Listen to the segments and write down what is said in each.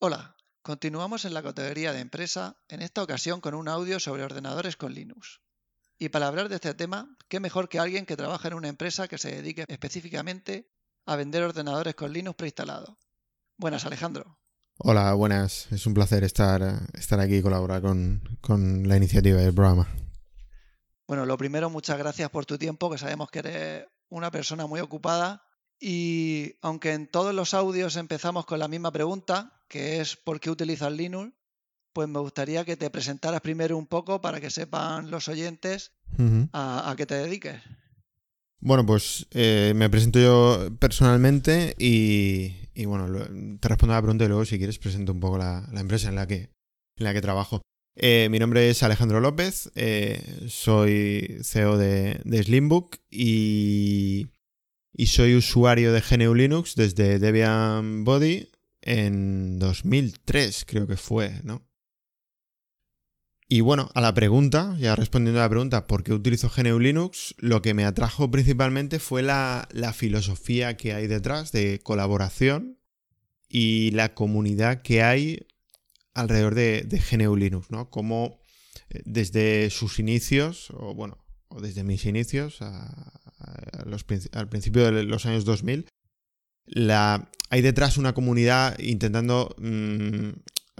Hola, continuamos en la categoría de empresa, en esta ocasión con un audio sobre ordenadores con Linux. Y para hablar de este tema, qué mejor que alguien que trabaja en una empresa que se dedique específicamente a vender ordenadores con Linux preinstalados. Buenas, Alejandro. Hola, buenas. Es un placer estar, estar aquí y colaborar con, con la iniciativa del programa. Bueno, lo primero, muchas gracias por tu tiempo, que sabemos que eres una persona muy ocupada y aunque en todos los audios empezamos con la misma pregunta, que es ¿por qué utilizas Linux? Pues me gustaría que te presentaras primero un poco para que sepan los oyentes a, qué te dediques. Bueno, pues eh, me presento yo personalmente y, bueno, te respondo a la pregunta y luego si quieres presento un poco la, empresa en la que, en la que trabajo. Eh, mi nombre es Alejandro López, eh, soy CEO de, de Slimbook y y soy usuario de GNU Linux desde Debian Body en 2003, creo que fue, ¿no? Y bueno, a la pregunta, ya respondiendo a la pregunta, ¿por qué utilizo GNU Linux? Lo que me atrajo principalmente fue la, filosofía que hay detrás de colaboración y la comunidad que hay alrededor de, GNU Linux, ¿no? Como eh, desde sus inicios, o bueno, o desde mis inicios, al principio de los años 2000, hay detrás una comunidad intentando mm,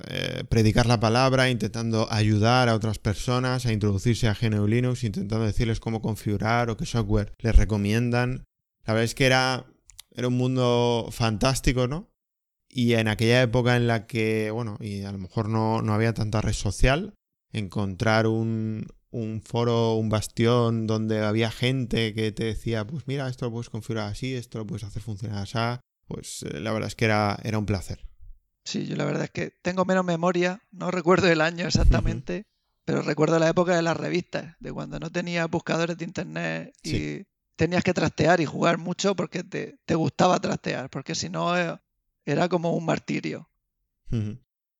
eh, predicar la palabra, intentando ayudar a otras personas a introducirse a GNU Linux, intentando decirles cómo configurar o qué software les recomiendan. La verdad es que era, era un mundo fantástico, ¿no? Y en aquella época en la que, bueno, y a lo mejor no, no había tanta red social, encontrar un, un foro, un bastión donde había gente que te decía, pues mira, esto lo puedes configurar así, esto lo puedes hacer funcionar así, pues eh, la verdad es que era, era un placer. Sí, yo la verdad es que tengo menos memoria, no recuerdo el año exactamente, pero recuerdo la época de las revistas, de cuando no tenía buscadores de internet y tenías que trastear y jugar mucho porque te, gustaba trastear, porque si no eh, era como un martirio.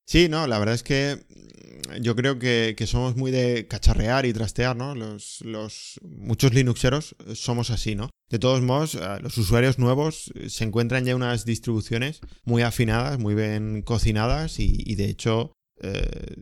Sí, no, la verdad es que mm, yo creo que, somos muy de cacharrear y trastear, ¿no? Los, los, muchos Linuxeros somos así, ¿no? De todos modos, eh, los usuarios nuevos eh, se encuentran ya unas distribuciones muy afinadas, muy bien cocinadas y, de hecho eh,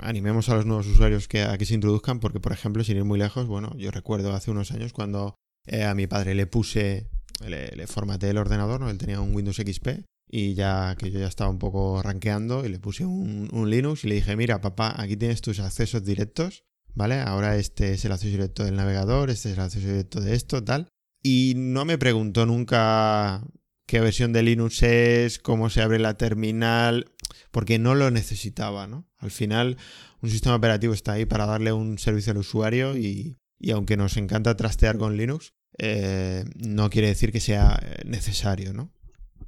animemos a los nuevos usuarios que, a que se introduzcan porque, por ejemplo, sin ir muy lejos, bueno, yo recuerdo hace unos años cuando a mi padre le puse, le, le el ordenador, ¿no? Él tenía un Windows XP y ya que yo ya estaba un poco rankeando y le puse un, Linux y le dije, mira papá, aquí tienes tus accesos directos, ¿vale? Ahora este es el acceso directo del navegador, este es el acceso directo de esto, tal. Y no me preguntó nunca qué versión de Linux es, cómo se abre la terminal, porque no lo necesitaba, ¿no? Al final, un sistema operativo está ahí para darle un servicio al usuario y, aunque nos encanta trastear con Linux, eh, no quiere decir que sea necesario, ¿no?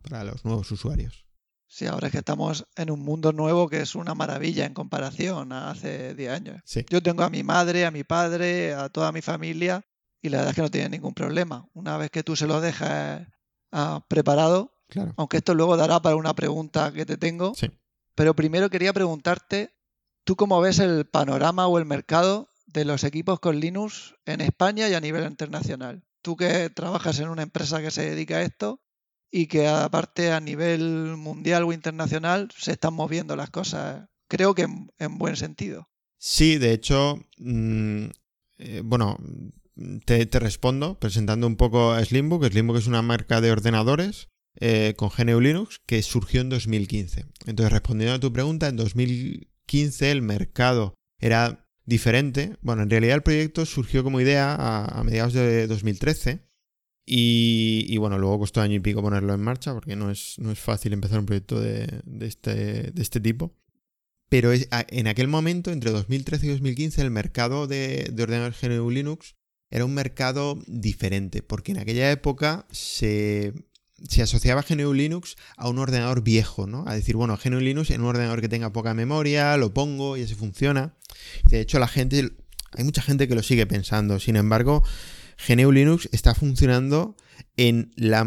Para los nuevos usuarios. Sí, ahora es que estamos en un mundo nuevo que es una maravilla en comparación a hace 10 años. Yo tengo a mi madre, a mi padre, a toda mi familia y la verdad es que no tienen ningún problema. Una vez que tú se lo dejas ah, preparado, aunque esto luego dará para una pregunta que te tengo, pero primero quería preguntarte, ¿tú cómo ves el panorama o el mercado de los equipos con Linux en España y a nivel internacional? Tú que trabajas en una empresa que se dedica a esto, y que aparte a nivel mundial o internacional se están moviendo las cosas, creo que en, buen sentido. Sí, de hecho, mm, eh, bueno, te, respondo presentando un poco a Slimbook. Slimbook es una marca de ordenadores eh, con GNU Linux que surgió en 2015. Entonces, respondiendo a tu pregunta, en 2015 el mercado era diferente. Bueno, en realidad el proyecto surgió como idea a, a mediados de 2013 y, bueno, luego costó año y pico ponerlo en marcha porque no es, no es fácil empezar un proyecto de, este, de este, tipo. Pero en aquel momento, entre 2013 y 2015, el mercado de, de ordenadores GNU Linux era un mercado diferente, porque en aquella época se, se asociaba GNU Linux a un ordenador viejo, ¿no? A decir, bueno, GNU Linux en un ordenador que tenga poca memoria, lo pongo y así funciona. De hecho, la gente, hay mucha gente que lo sigue pensando. Sin embargo, GNU Linux está funcionando en la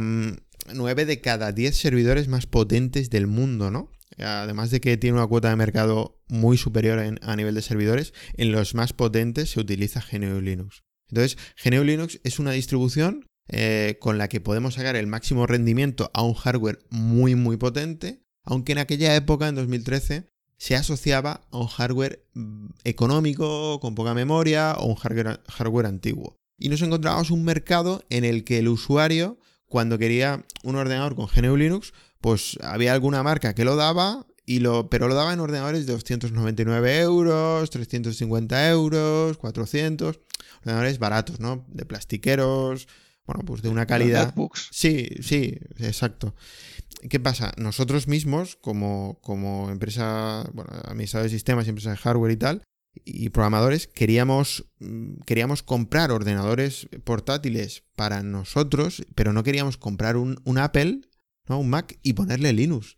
9 de cada 10 servidores más potentes del mundo, ¿no? Además de que tiene una cuota de mercado muy superior a nivel de servidores, en los más potentes se utiliza GNU Linux. Entonces, GNU Linux es una distribución eh, con la que podemos sacar el máximo rendimiento a un hardware muy muy potente Aunque en aquella época, en 2013, se asociaba a un hardware mm, económico, con poca memoria o un hardware, hardware antiguo. Y nos encontrábamos un mercado en el que el usuario, cuando quería un ordenador con GNU Linux, pues había alguna marca que lo daba, y lo, pero lo daba en ordenadores de 299 euros, 350 euros, 400, ordenadores baratos, ¿no? De plastiqueros, bueno, pues de una calidad. Sí, sí, exacto. ¿Qué pasa? Nosotros mismos, como, como empresa, bueno, administradores de sistemas y empresas de hardware y tal, y programadores, queríamos, mm, queríamos comprar ordenadores portátiles para nosotros, pero no queríamos comprar un, un Apple, ¿no? un Mac y ponerle Linux.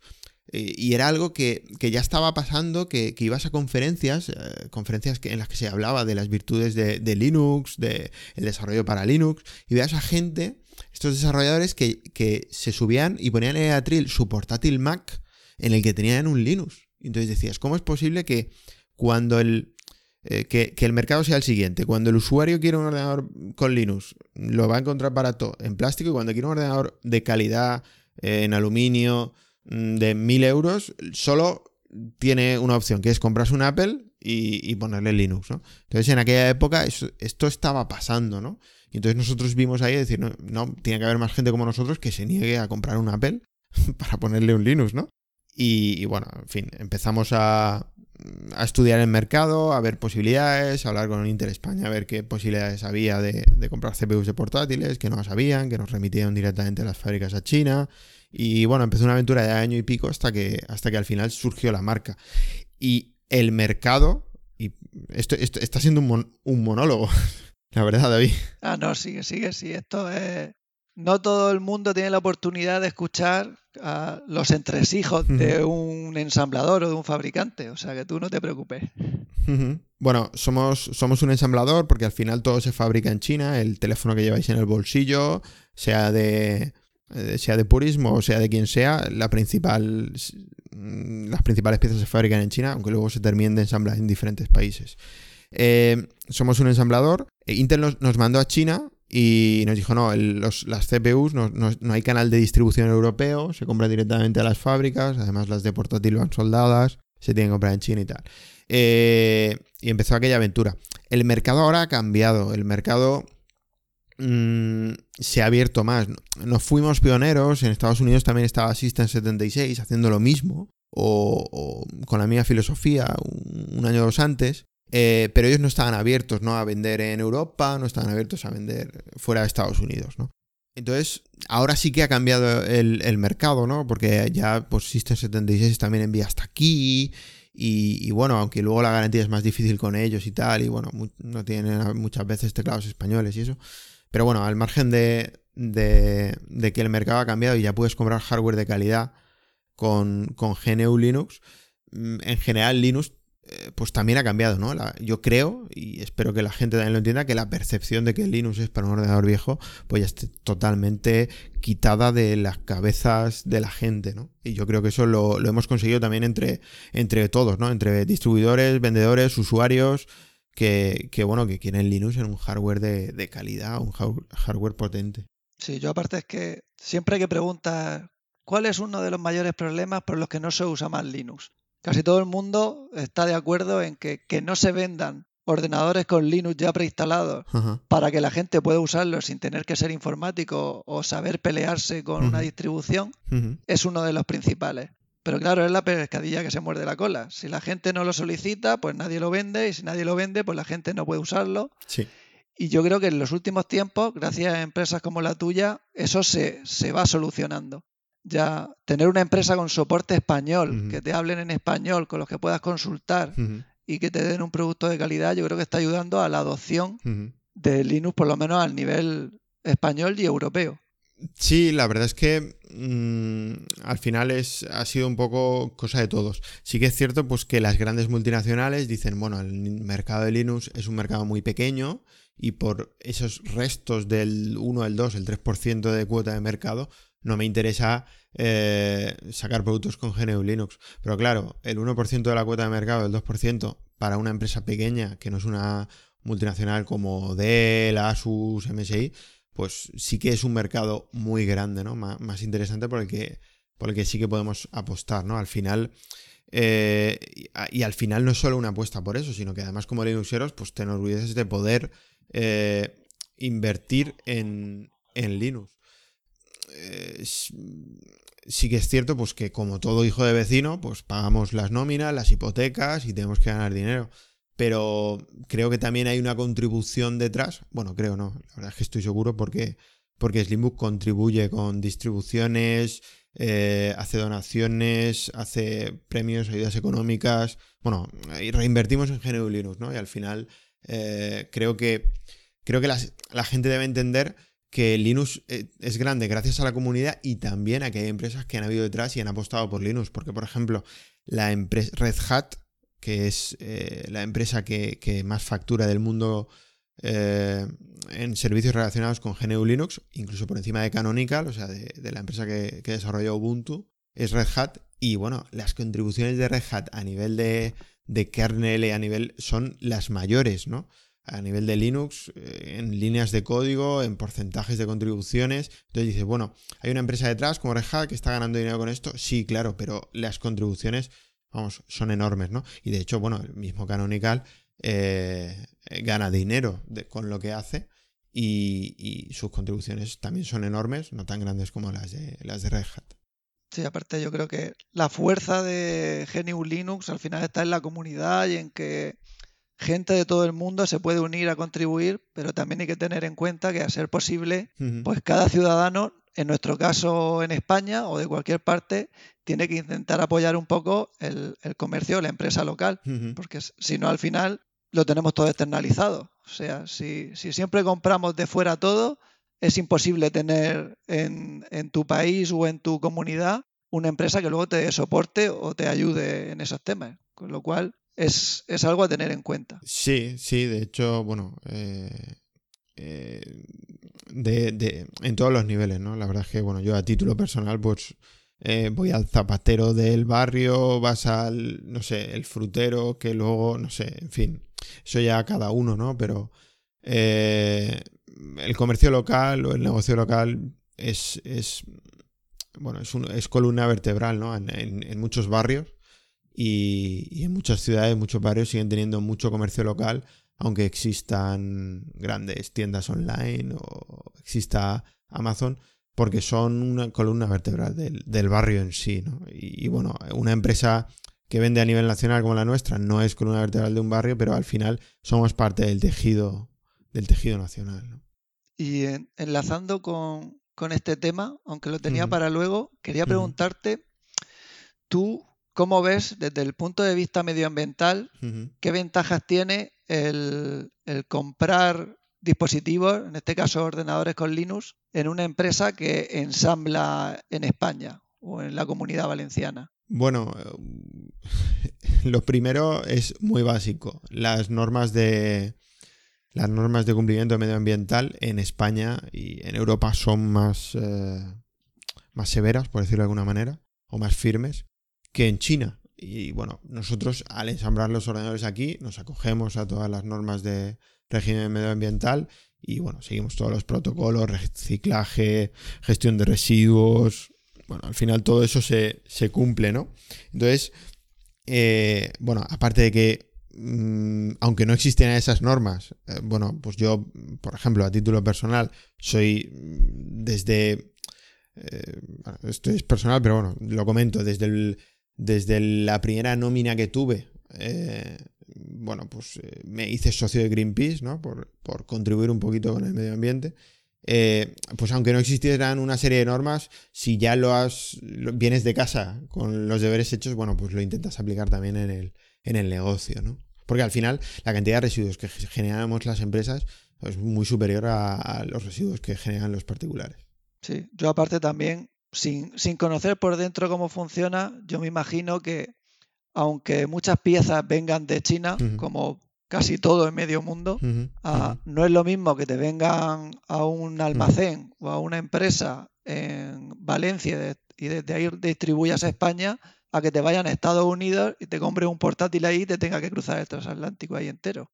Eh, y era algo que, ya estaba pasando, que, ibas a conferencias, eh, conferencias en las que se hablaba de las virtudes de, Linux, del desarrollo para Linux, y veas a gente, estos desarrolladores, que, se subían y ponían en el atril su portátil Mac en el que tenían un Linux. Entonces decías, ¿cómo es posible que cuando el, eh, que, el mercado sea el siguiente. Cuando el usuario quiere un ordenador con Linux, lo va a encontrar barato en plástico y cuando quiere un ordenador de calidad, en aluminio, Mm, de 1000 euros, solo tiene una opción, que es comprarse un Apple y, ponerle Linux, ¿no? Entonces, en aquella época esto estaba pasando, ¿no? Y entonces nosotros vimos ahí decir, no, tiene que haber más gente como nosotros que se niegue a comprar un Apple para ponerle un Linux, ¿no? Y, bueno, en fin, empezamos a, estudiar el mercado, a ver posibilidades, a hablar con Inter España, a ver qué posibilidades había de, comprar CPUs de portátiles, que no sabían, que nos remitían directamente a las fábricas a China y bueno, empezó una aventura de año y pico hasta que, hasta que al final surgió la marca. Y el mercado, y esto, está siendo un, monólogo, la verdad, David. Ah, no, sigue, sigue, sí. Esto es. No todo el mundo tiene la oportunidad de escuchar a los entresijos de un ensamblador o de un fabricante. O sea que tú no te preocupes. Bueno, somos, somos un ensamblador porque al final todo se fabrica en China. El teléfono que lleváis en el bolsillo, sea de eh, sea de purismo o sea de quien sea, la principal, mm, las principales piezas se fabrican en China, aunque luego se terminen de ensamblar en diferentes países. Eh, somos un ensamblador. Eh, Intel nos, mandó a China y nos dijo, no, las CPUs no, hay canal de distribución europeo, se compra directamente a las fábricas, además las de portátil van soldadas, se tienen que comprar en China y tal. y empezó aquella aventura. El mercado ahora ha cambiado, el mercado Mm, se ha abierto más. Nos fuimos pioneros, en Estados Unidos también estaba System 76 haciendo lo mismo, o, con la misma filosofía un, año o dos antes, eh, pero ellos no estaban abiertos ¿no? a vender en Europa, no estaban abiertos a vender fuera de Estados Unidos. ¿no? Entonces, ahora sí que ha cambiado el, mercado, ¿no? Porque ya pues, System 76 también envía hasta aquí. Y, bueno, aunque luego la garantía es más difícil con ellos y tal, y bueno, no tienen muchas veces teclados españoles y eso. Pero bueno, al margen de, que el mercado ha cambiado y ya puedes comprar hardware de calidad con, con GNU Linux, mm, en general Linux pues también ha cambiado, ¿no? yo creo, y espero que la gente también lo entienda, que la percepción de que Linux es para un ordenador viejo, pues ya esté totalmente quitada de las cabezas de la gente, ¿no? Y yo creo que eso lo, hemos conseguido también entre, entre todos, ¿no? Entre distribuidores, vendedores, usuarios, que, bueno, que quieren Linux en un hardware de, calidad, un hardware potente. Sí, yo aparte es que siempre que preguntas cuál es uno de los mayores problemas por los que no se usa más Linux, casi todo el mundo está de acuerdo en que, que no se vendan ordenadores con Linux ya preinstalados para que la gente pueda usarlos sin tener que ser informático o saber pelearse con una distribución, es uno de los principales. Pero claro, es la pescadilla que se muerde la cola. Si la gente no lo solicita, pues nadie lo vende. Y si nadie lo vende, pues la gente no puede usarlo. Sí. Y yo creo que en los últimos tiempos, gracias a empresas como la tuya, eso se, va solucionando. Ya tener una empresa con soporte español, que te hablen en español, con los que puedas consultar y que te den un producto de calidad, yo creo que está ayudando a la adopción de Linux, por lo menos al nivel español y europeo. Sí, la verdad es que mm, al final es, ha sido un poco cosa de todos. Sí que es cierto pues, que las grandes multinacionales dicen, bueno, el mercado de Linux es un mercado muy pequeño y por esos restos del 1, el 2, el 3% de cuota de mercado, no me interesa eh, sacar productos con GNU Linux. Pero claro, el 1% de la cuota de mercado, el 2%, para una empresa pequeña que no es una multinacional como Dell, Asus, MSI, pues sí que es un mercado muy grande, ¿no? más interesante porque por el que sí que podemos apostar, ¿no? Al final, eh, y, al final no es solo una apuesta por eso, sino que además como Linuxeros, pues te enorgulleces de poder eh, invertir en, Linux. Eh, sí que es cierto, pues que como todo hijo de vecino, pues pagamos las nóminas, las hipotecas y tenemos que ganar dinero. Pero creo que también hay una contribución detrás. Bueno, creo no, la verdad es que estoy seguro porque, porque Slimbook contribuye con distribuciones, eh, hace donaciones, hace premios, ayudas económicas. Bueno, y reinvertimos en GNU Linux, ¿no? Y al final eh, creo que, creo que la gente debe entender que Linux eh, es grande gracias a la comunidad y también a que hay empresas que han habido detrás y han apostado por Linux. Porque, por ejemplo, la empresa Red Hat, que es la empresa que, más factura del mundo eh, en servicios relacionados con GNU Linux, incluso por encima de Canonical, o sea, de, la empresa que, desarrolló Ubuntu, es Red Hat. Y bueno, las contribuciones de Red Hat a nivel de, kernel a nivel son las mayores, ¿no? A nivel de Linux, eh, en líneas de código, en porcentajes de contribuciones. Entonces dices, bueno, hay una empresa detrás como Red Hat que está ganando dinero con esto. Sí, claro, pero las contribuciones, vamos, son enormes, ¿no? Y de hecho, bueno, el mismo Canonical eh, gana dinero con lo que hace y, sus contribuciones también son enormes, no tan grandes como las de, las de Red Hat. Sí, aparte yo creo que la fuerza de GNU Linux al final está en la comunidad y en que gente de todo el mundo se puede unir a contribuir, pero también hay que tener en cuenta que a ser posible, pues cada ciudadano, en nuestro caso en España o de cualquier parte, tiene que intentar apoyar un poco el, comercio la empresa local, porque si no al final lo tenemos todo externalizado. O sea, si, siempre compramos de fuera todo, es imposible tener en, tu país o en tu comunidad una empresa que luego te soporte o te ayude en esos temas. Con lo cual, es, algo a tener en cuenta. Sí, sí, de hecho, bueno, eh, eh, de, en todos los niveles, ¿no? La verdad es que, bueno, yo a título personal, pues eh, voy al zapatero del barrio, vas al, no sé, el frutero, que luego, no sé, en fin, eso ya cada uno, ¿no? Pero eh, el comercio local o el negocio local es, es bueno, es, es, columna vertebral, ¿no? En, muchos barrios y, en muchas ciudades, muchos barrios siguen teniendo mucho comercio local, aunque existan grandes tiendas online o exista Amazon, porque son una columna vertebral del, barrio en sí, ¿no? Y, bueno, una empresa que vende a nivel nacional como la nuestra no es columna vertebral de un barrio, pero al final somos parte del tejido, del tejido nacional, ¿no? Y enlazando con, este tema, aunque lo tenía para luego, quería preguntarte, ¿tú cómo ves desde el punto de vista medioambiental qué ventajas tiene el, el comprar dispositivos, en este caso ordenadores con Linux, en una empresa que ensambla en España o en la comunidad valenciana? Bueno, lo primero es muy básico. Las normas de las normas de cumplimiento medioambiental en España y en Europa son más, eh, más severas, por decirlo de alguna manera, o más firmes que en China. Y bueno, nosotros al ensamblar los ordenadores aquí nos acogemos a todas las normas de, régimen medioambiental y bueno, seguimos todos los protocolos, reciclaje, gestión de residuos, bueno, al final todo eso se, cumple, ¿no? Entonces, eh, bueno, aparte de que, mm, aunque no existieran esas normas, eh, bueno, pues yo, por ejemplo, a título personal, soy mm, desde... Eh, esto es personal, pero bueno, lo comento, desde, el, desde la primera nómina que tuve, bueno, pues eh, me hice socio de Greenpeace, ¿no? Por, contribuir un poquito con el medio ambiente. Eh, pues aunque no existieran una serie de normas, si ya lo has, vienes de casa con los deberes hechos, bueno, pues lo intentas aplicar también en el, en el negocio, ¿no? Porque al final la cantidad de residuos que generamos las empresas es muy superior a, los residuos que generan los particulares. Sí, yo aparte también, sin, sin conocer por dentro cómo funciona, yo me imagino que aunque muchas piezas vengan de China, como casi todo en medio mundo, ah, no es lo mismo que te vengan a un almacén o a una empresa en Valencia y desde ahí distribuyas a España a que te vayan a Estados Unidos y te compres un portátil ahí y te tenga que cruzar el transatlántico ahí entero.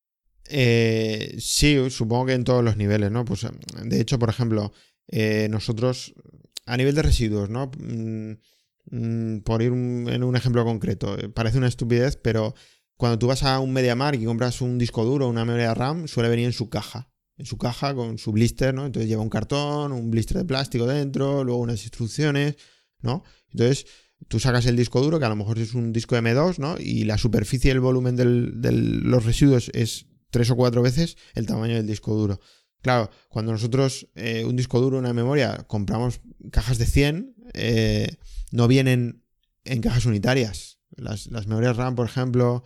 Eh, sí, supongo que en todos los niveles, ¿no? Pues de hecho, por ejemplo, eh, nosotros a nivel de residuos, ¿no? Mm, Mm, por ir en un ejemplo concreto, eh, parece una estupidez, pero cuando tú vas a un MediaMark y compras un disco duro, una memoria RAM, suele venir en su caja. En su caja con su blister, ¿no? Entonces lleva un cartón, un blister de plástico dentro, luego unas instrucciones, ¿no? Entonces tú sacas el disco duro, que a lo mejor es un disco M2, ¿no? Y la superficie y el volumen de los residuos es tres o cuatro veces el tamaño del disco duro. Claro, cuando nosotros eh, un disco duro, una memoria, compramos cajas de 100, eh, no vienen en cajas unitarias. Las, memorias RAM, por ejemplo,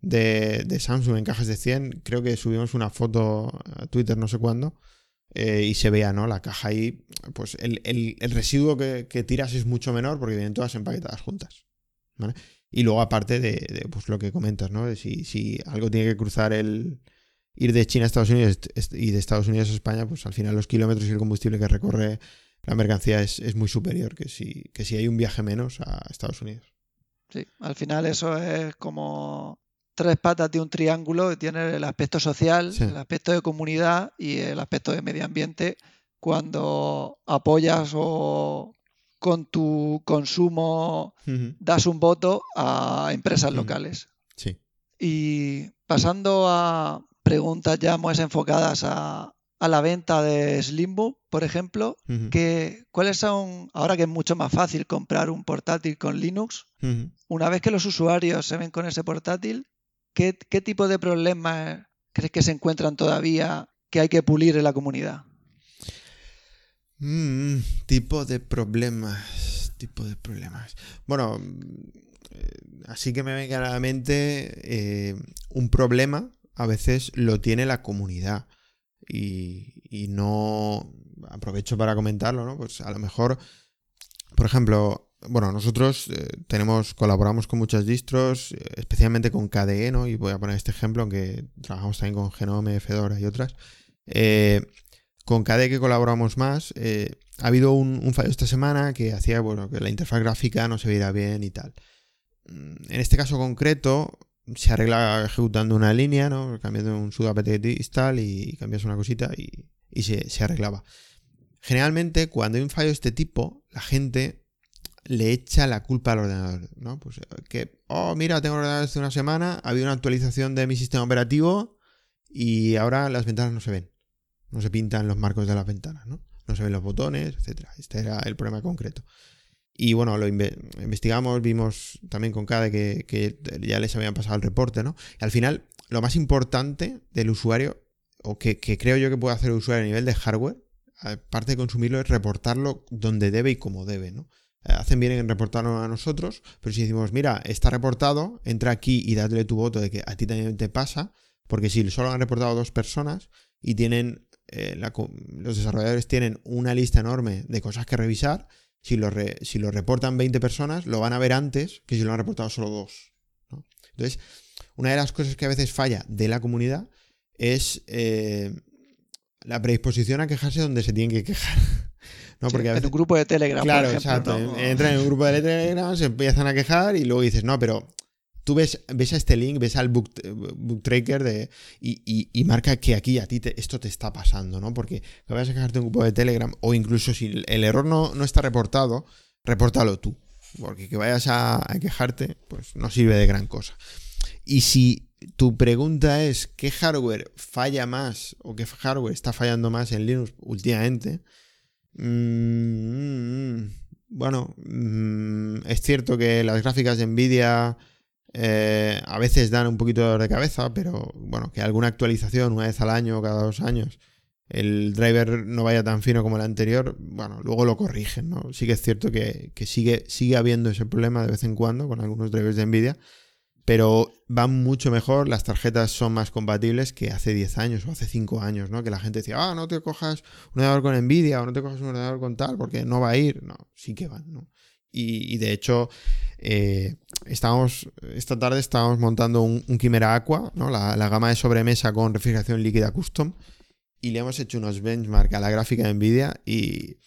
de, Samsung en cajas de 100, creo que subimos una foto a Twitter no sé cuándo, eh, y se vea, ¿no? La caja ahí, pues el, residuo que, tiras es mucho menor porque vienen todas empaquetadas juntas. Y luego aparte de, pues, lo que comentas, ¿no? De si, si algo tiene que cruzar el, ir de China a Estados Unidos y de Estados Unidos a España, pues al final los kilómetros y el combustible que recorre la mercancía es, muy superior que si, que si hay un viaje menos a Estados Unidos. Sí, al final eso es como tres patas de un triángulo, tiene el aspecto social, el aspecto de comunidad y el aspecto de medio ambiente. Cuando apoyas o con tu consumo das un voto a empresas locales. Sí. Y pasando a preguntas ya más enfocadas a, a la venta de Slimbook, por ejemplo, que, ¿cuáles son, ahora que es mucho más fácil comprar un portátil con Linux, una vez que los usuarios se ven con ese portátil, ¿qué, tipo de problemas crees que se encuentran todavía que hay que pulir en la comunidad? Mm, tipo de problemas, tipo de problemas. Bueno, eh, así que me venga a la mente eh, un problema a veces lo tiene la comunidad y, no aprovecho para comentarlo, ¿no? Pues a lo mejor, por ejemplo, bueno, nosotros eh, tenemos, colaboramos con muchas distros, eh, especialmente con KDE, ¿no? Y voy a poner este ejemplo, aunque trabajamos también con Genome, Fedora y otras. Eh, con KDE que colaboramos más, ha habido un, fallo esta semana que hacía, bueno, que la interfaz gráfica no se viera bien y tal. Mm, en este caso concreto, se arregla ejecutando una línea, ¿no? Cambiando un install y cambias una cosita y, se, arreglaba. Generalmente, cuando hay un fallo de este tipo, la gente le echa la culpa al ordenador, ¿no? Pues que, oh, mira, tengo ordenador hace una semana, ha habido una actualización de mi sistema operativo y ahora las ventanas no se ven. No se pintan los marcos de las ventanas, ¿no? No se ven los botones, etc. Este era el problema concreto. Y bueno, lo investigamos, vimos también con cada que, ya les habían pasado el reporte, ¿no? Al final, lo más importante del usuario, o que, creo yo que puede hacer el usuario a nivel de hardware, aparte de consumirlo, es reportarlo donde debe y como debe, ¿no? Hacen bien en reportarlo a nosotros, pero si decimos, mira, está reportado, entra aquí y dale tu voto de que a ti también te pasa, porque si solo han reportado dos personas y tienen, eh, los desarrolladores tienen una lista enorme de cosas que revisar, si lo, si lo reportan 20 personas, lo van a ver antes que si lo han reportado solo dos. Entonces, una de las cosas que a veces falla de la comunidad es eh, la predisposición a quejarse donde se tienen que quejar. ¿no? Porque En un grupo de Telegram. Claro, exacto. Entran en un grupo de Telegram, se empiezan a quejar y luego dices, no, pero tú ves, ves a este link, ves al book, tracker de, y, marca que aquí a ti esto te está pasando, ¿no? Porque que vayas a quejarte un grupo de Telegram o incluso si el error no, no está reportado, repórtalo tú. Porque que vayas a, quejarte, pues no sirve de gran cosa. Y si tu pregunta es qué hardware falla más o qué hardware está fallando más en Linux últimamente, mm, bueno, mm, es cierto que las gráficas de Nvidia eh, a veces dan un poquito de cabeza, pero bueno, que alguna actualización una vez al año o cada dos años el driver no vaya tan fino como el anterior, bueno, luego lo corrigen, ¿no? Sí que es cierto que, sigue, sigue habiendo ese problema de vez en cuando con algunos drivers de Nvidia, pero van mucho mejor, las tarjetas son más compatibles que hace 10 años o hace 5 años, ¿no? Que la gente decía, ah, no te cojas un ordenador con Nvidia o no te cojas un ordenador con tal porque no va a ir. No, sí que van, ¿no? Y, de hecho, eh, estábamos, esta tarde estábamos montando un, Chimera Aqua, ¿no? la, gama de sobremesa con refrigeración líquida custom, y le hemos hecho unos benchmark a la gráfica de Nvidia y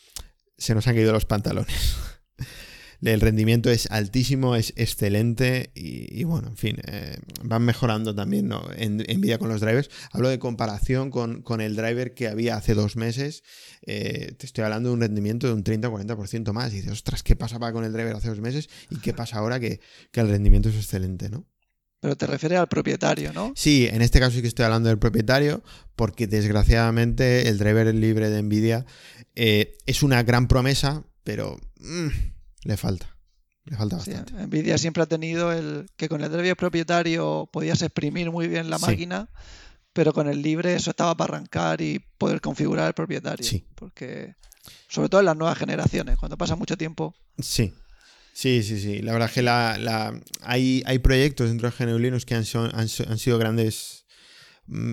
se nos han caído los pantalones. el rendimiento es altísimo, es excelente y, bueno, en fin, eh, van mejorando también ¿no? en, Nvidia con los drivers. Hablo de comparación con, el driver que había hace dos meses. Eh, te estoy hablando de un rendimiento de un 30-40% más. Y dices, ostras, ¿qué pasaba con el driver hace dos meses? ¿Y qué pasa ahora que, que el rendimiento es excelente, ¿no? Pero te refieres al propietario, ¿no? Sí, en este caso sí que estoy hablando del propietario, porque desgraciadamente el driver libre de Nvidia eh, es una gran promesa, pero mm, le falta. Le falta bastante. Nvidia siempre ha tenido el que con el driver propietario podías exprimir muy bien la máquina, pero con el libre eso estaba para arrancar y poder configurar el propietario. Sí. Porque, sobre todo en las nuevas generaciones, cuando pasa mucho tiempo. Sí, Sí, sí, sí. La verdad es que la, hay, hay proyectos dentro de GNU Linux que han, han, sido grandes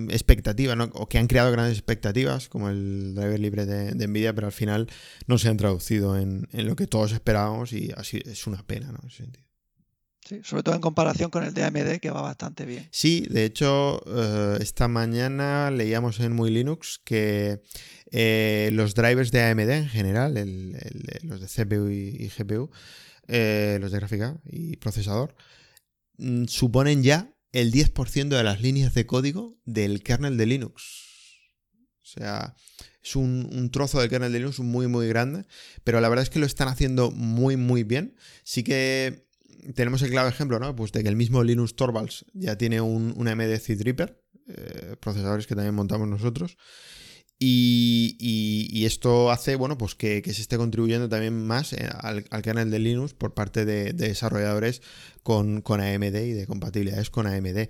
expectativas, ¿no? o que han creado grandes expectativas, como el driver libre de, Nvidia, pero al final no se han traducido en, lo que todos esperábamos y así es una pena, ¿no? En ese sentido. Sí, sobre todo en comparación con el de AMD, que va bastante bien. Sí, de hecho, eh, esta mañana leíamos en Muy Linux que eh, los drivers de AMD en general, los de CPU y GPU, eh, los de gráfica y procesador, mm, suponen ya el 10% de las líneas de código del kernel de Linux. O sea, es un, trozo del kernel de Linux muy, muy grande, pero la verdad es que lo están haciendo muy, muy bien. Sí que tenemos el claro ejemplo, ¿no? Pues de que el mismo Linux Torvalds ya tiene un, un AMD eh, procesadores que también montamos nosotros. Y, esto hace bueno, pues que, se esté contribuyendo también más eh, al, canal de Linux por parte de, desarrolladores con, con, AMD y de compatibilidades con AMD,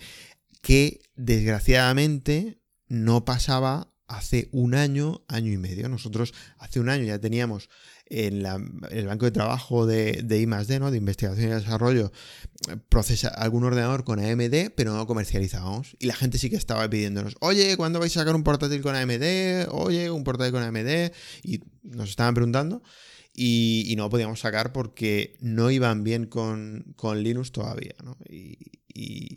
que desgraciadamente no pasaba hace un año, año y medio. Nosotros hace un año ya teníamos en, el banco de trabajo de, de I+.D., ¿no? de investigación y desarrollo, procesa algún ordenador con AMD, pero no comercializábamos. Y la gente sí que estaba pidiéndonos, oye, ¿cuándo vais a sacar un portátil con AMD? Oye, un portátil con AMD. Y nos estaban preguntando. Y, no podíamos sacar porque no iban bien con, Linux todavía. ¿no? Y,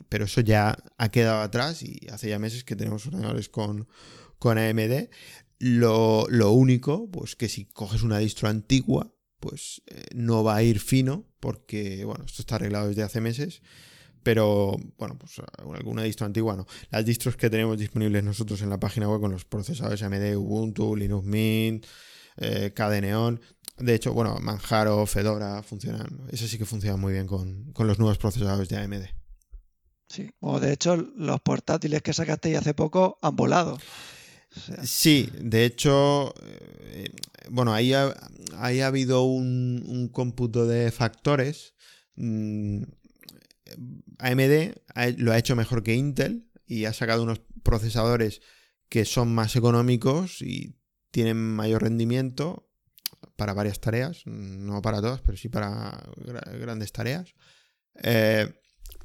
pero eso ya ha quedado atrás y hace ya meses que tenemos ordenadores con, con AMD. Lo, único, pues que si coges una distro antigua, pues eh, no va a ir fino, porque, bueno, esto está arreglado desde hace meses, pero, bueno, pues alguna distro antigua no. Las distros que tenemos disponibles nosotros en la página web con los procesadores AMD, Ubuntu, Linux Mint, eh, KDE de hecho, bueno, Manjaro, Fedora funcionan, eso sí que funciona muy bien con, con los nuevos procesadores de AMD. Sí, o de hecho los portátiles que sacaste hace poco han volado. Sí, de hecho, eh, bueno, ahí ha, ha habido un, cómputo de factores. Mm, AMD lo ha hecho mejor que Intel y ha sacado unos procesadores que son más económicos y tienen mayor rendimiento para varias tareas, no para todas, pero sí para grandes tareas. Eh,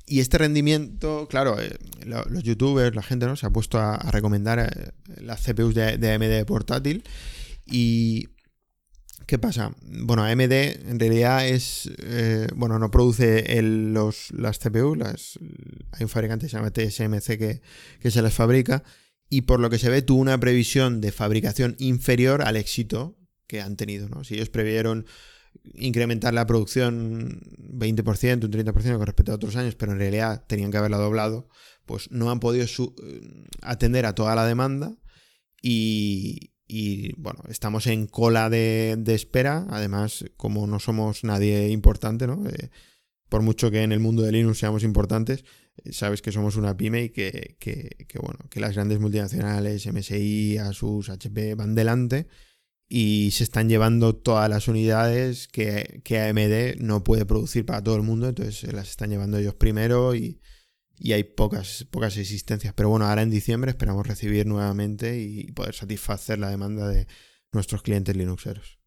y este rendimiento, claro, eh, los youtubers, la gente, ¿no? Se ha puesto a, recomendar eh, las CPUs de, AMD portátil. Y. ¿Qué pasa? Bueno, AMD en realidad es. Eh, bueno, no produce los, las CPU, las, hay un fabricante que se llama TSMC que, que se las fabrica. Y por lo que se ve, tuvo una previsión de fabricación inferior al éxito que han tenido, ¿no? Si ellos previeron incrementar la producción 20%, un 30% con respecto a otros años, pero en realidad tenían que haberla doblado, pues no han podido eh, atender a toda la demanda y, bueno, estamos en cola de, espera, además como no somos nadie importante, ¿no? Eh, por mucho que en el mundo de Linux seamos importantes, eh, sabes que somos una pyme y que, que, bueno, que las grandes multinacionales, MSI, Asus, HP van delante y se están llevando todas las unidades que, AMD no puede producir para todo el mundo, entonces las están llevando ellos primero y, hay pocas, pocas existencias. Pero bueno, ahora en diciembre esperamos recibir nuevamente y poder satisfacer la demanda de nuestros clientes Linuxeros.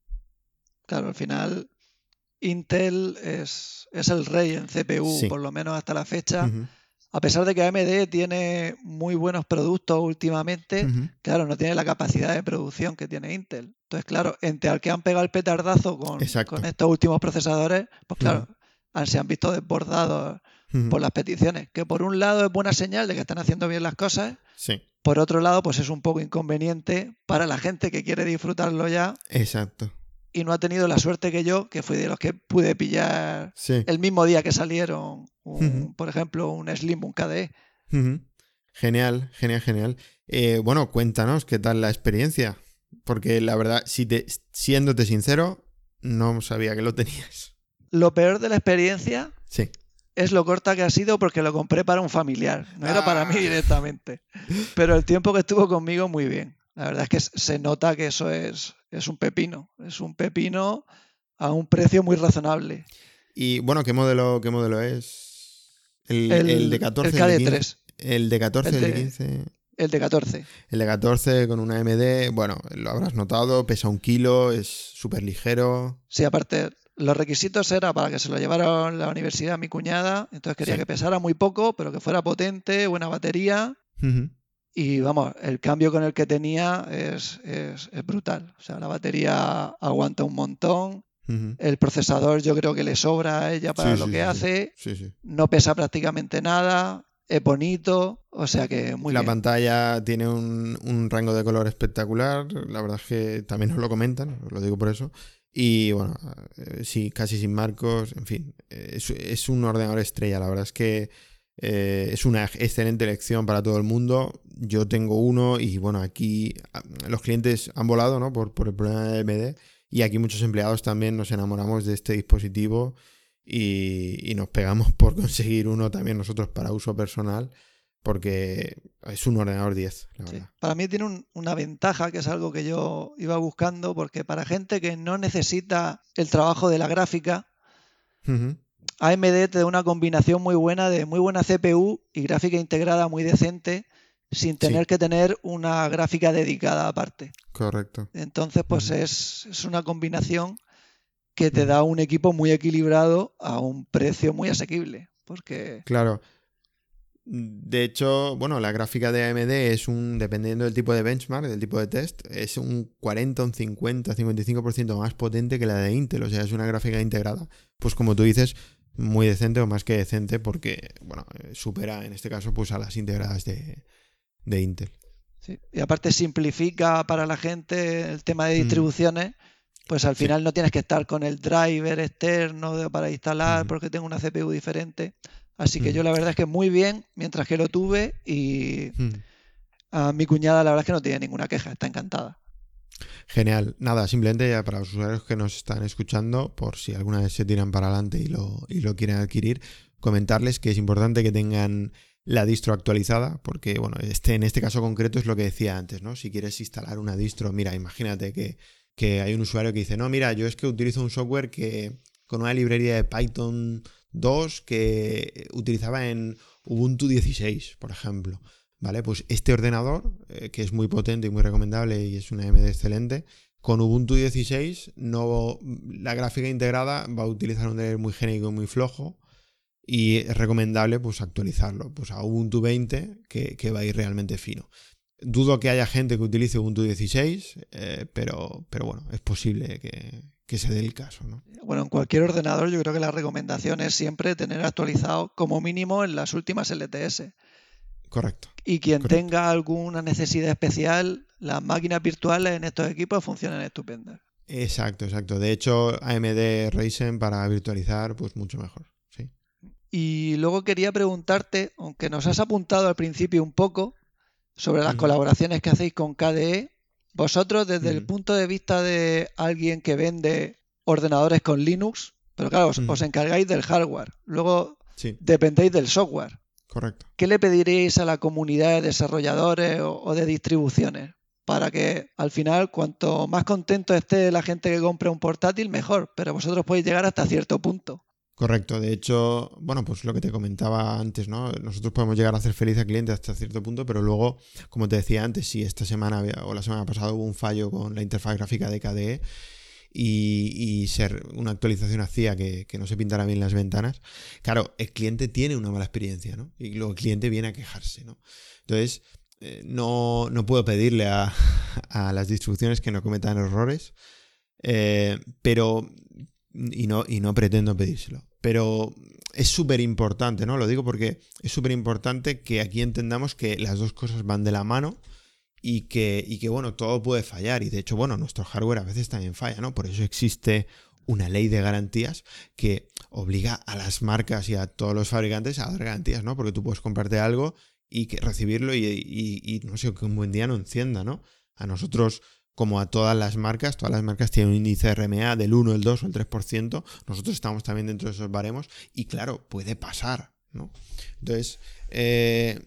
Claro, al final Intel es, el rey en CPU, por lo menos hasta la fecha a pesar de que AMD tiene muy buenos productos últimamente, claro, no tiene la capacidad de producción que tiene Intel. Entonces, claro, entre al que han pegado el petardazo con, con estos últimos procesadores, pues claro, se han visto desbordados por las peticiones. Que por un lado es buena señal de que están haciendo bien las cosas. Sí. Por otro lado, pues es un poco inconveniente para la gente que quiere disfrutarlo ya. Exacto. y no ha tenido la suerte que yo, que fui de los que pude pillar el mismo día que salieron, por ejemplo, un Slim, un KDE. Genial, genial, genial. Eh, bueno, cuéntanos qué tal la experiencia. Porque la verdad, si te, siéndote sincero, no sabía que lo tenías. Lo peor de la experiencia sí. es lo corta que ha sido porque lo compré para un familiar. No era para mí ah. directamente. Pero el tiempo que estuvo conmigo, muy bien. La verdad es que se nota que eso es, es un pepino. Es un pepino a un precio muy razonable. Y bueno, ¿qué modelo, qué modelo es? El, el, de 14. El KD3. El de 14, el de, 15. El de 14. El de 14 con una MD, bueno, lo habrás notado, pesa un kilo, es súper ligero. Sí, aparte, los requisitos era para que se lo llevara a la universidad mi cuñada, entonces quería que pesara muy poco, pero que fuera potente, buena batería. Y vamos, el cambio con el que tenía es, es, brutal. O sea, la batería aguanta un montón. El procesador yo creo que le sobra a ella para lo que hace. No pesa prácticamente nada es bonito, o sea que muy La pantalla tiene un, rango de color espectacular, la verdad es que también nos lo comentan, os lo digo por eso. Y bueno, eh, sí, casi sin marcos, en fin, es, un ordenador estrella, la verdad es que eh, es una excelente elección para todo el mundo. Yo tengo uno y bueno, aquí ah, los clientes han volado ¿no? por, por el problema de MD y aquí muchos empleados también nos enamoramos de este dispositivo y, nos pegamos por conseguir uno también nosotros para uso personal porque es un ordenador 10, la verdad. Para mí tiene una ventaja que es algo que yo iba buscando porque para gente que no necesita el trabajo de la gráfica, AMD te da una combinación muy buena de muy buena CPU y gráfica integrada muy decente sin tener que tener una gráfica dedicada aparte. Correcto. Entonces, pues es, es, una combinación que te da un equipo muy equilibrado a un precio muy asequible. Porque... Claro. De hecho, bueno, la gráfica de AMD es un, dependiendo del tipo de benchmark, del tipo de test, es un 40, un 50, 55% más potente que la de Intel. O sea, es una gráfica integrada. Pues como tú dices, muy decente o más que decente porque, bueno, eh, supera en este caso pues a las integradas de, Intel. Sí. Y aparte simplifica para la gente el tema de mm. distribuciones pues al final no tienes que estar con el driver externo para instalar porque tengo una CPU diferente. Así que yo la verdad es que muy bien mientras que lo tuve y a mi cuñada la verdad es que no tiene ninguna queja, está encantada. Genial. Nada, simplemente ya para los usuarios que nos están escuchando, por si alguna vez se tiran para adelante y lo, y lo quieren adquirir, comentarles que es importante que tengan la distro actualizada, porque bueno, este, en este caso concreto es lo que decía antes, ¿no? Si quieres instalar una distro, mira, imagínate que que hay un usuario que dice, no, mira, yo es que utilizo un software que con una librería de Python 2 que utilizaba en Ubuntu 16, por ejemplo. ¿Vale? Pues este ordenador, eh, que es muy potente y muy recomendable y es una AMD excelente, con Ubuntu 16 no, la gráfica integrada va a utilizar un driver muy genérico y muy flojo y es recomendable pues actualizarlo pues a Ubuntu 20 que, que va a ir realmente fino. Dudo que haya gente que utilice Ubuntu 16, eh, pero, pero bueno, es posible que, se dé el caso. ¿no? Bueno, en cualquier ordenador yo creo que la recomendación es siempre tener actualizado como mínimo en las últimas LTS. Correcto. Y quien tenga alguna necesidad especial, las máquinas virtuales en estos equipos funcionan estupendas. Exacto, exacto. De hecho, AMD Ryzen para virtualizar, pues mucho mejor. Y luego quería preguntarte, aunque nos has apuntado al principio un poco, sobre las colaboraciones que hacéis con KDE. Vosotros, desde el punto de vista de alguien que vende ordenadores con Linux, pero claro, os, encargáis del hardware, luego dependéis del software. Correcto. ¿Qué le pediréis a la comunidad de desarrolladores o, de distribuciones? Para que al final, cuanto más contento esté la gente que compre un portátil, mejor. Pero vosotros podéis llegar hasta cierto punto. Correcto, de hecho, bueno, pues lo que te comentaba antes, ¿no? Nosotros podemos llegar a hacer feliz al cliente hasta cierto punto, pero luego, como te decía antes, si esta semana o la semana pasada hubo un fallo con la interfaz gráfica de KDE y, ser una actualización hacía que, no se pintara bien las ventanas, claro, el cliente tiene una mala experiencia, ¿no? Y luego el cliente viene a quejarse, ¿no? Entonces, eh, no, puedo pedirle a, las distribuciones que no cometan errores, eh, pero y no, y no pretendo pedírselo. Pero es súper importante, ¿no? Lo digo porque es súper importante que aquí entendamos que las dos cosas van de la mano y que, y que, bueno, todo puede fallar. Y de hecho, bueno, nuestro hardware a veces también falla, ¿no? Por eso existe una ley de garantías que obliga a las marcas y a todos los fabricantes a dar garantías, ¿no? Porque tú puedes comprarte algo y que recibirlo y, y, no sé, que un buen día no encienda, ¿no? A nosotros, como a todas las marcas, todas las marcas tienen un índice RMA del 1, el 2 o el 3%, nosotros estamos también dentro de esos baremos y claro, puede pasar, ¿no? Entonces, eh,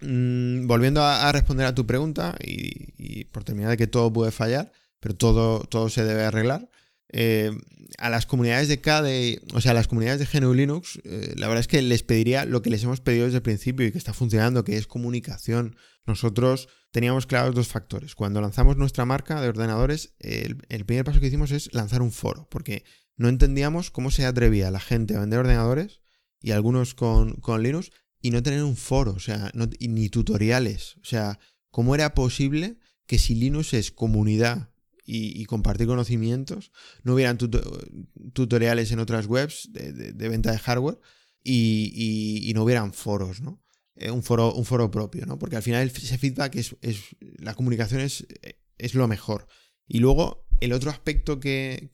Mm, volviendo a, responder a tu pregunta, y, por terminar de que todo puede fallar, pero todo, todo se debe arreglar. Eh, a las comunidades de KDE, o sea, a las comunidades de GNU Linux, eh, la verdad es que les pediría lo que les hemos pedido desde el principio y que está funcionando, que es comunicación. Nosotros teníamos claros dos factores. Cuando lanzamos nuestra marca de ordenadores, el, primer paso que hicimos es lanzar un foro, porque no entendíamos cómo se atrevía la gente a vender ordenadores y algunos con, con Linux y no tener un foro, o sea, ni tutoriales. O sea, ¿cómo era posible que si Linux es comunidad y, compartir conocimientos, no hubieran tutoriales en otras webs de, venta de hardware y, no hubieran foros, ¿no? Eh, un, foro, un foro propio, ¿no? Porque al final ese feedback es, es la comunicación es, es lo mejor. Y luego el otro aspecto que,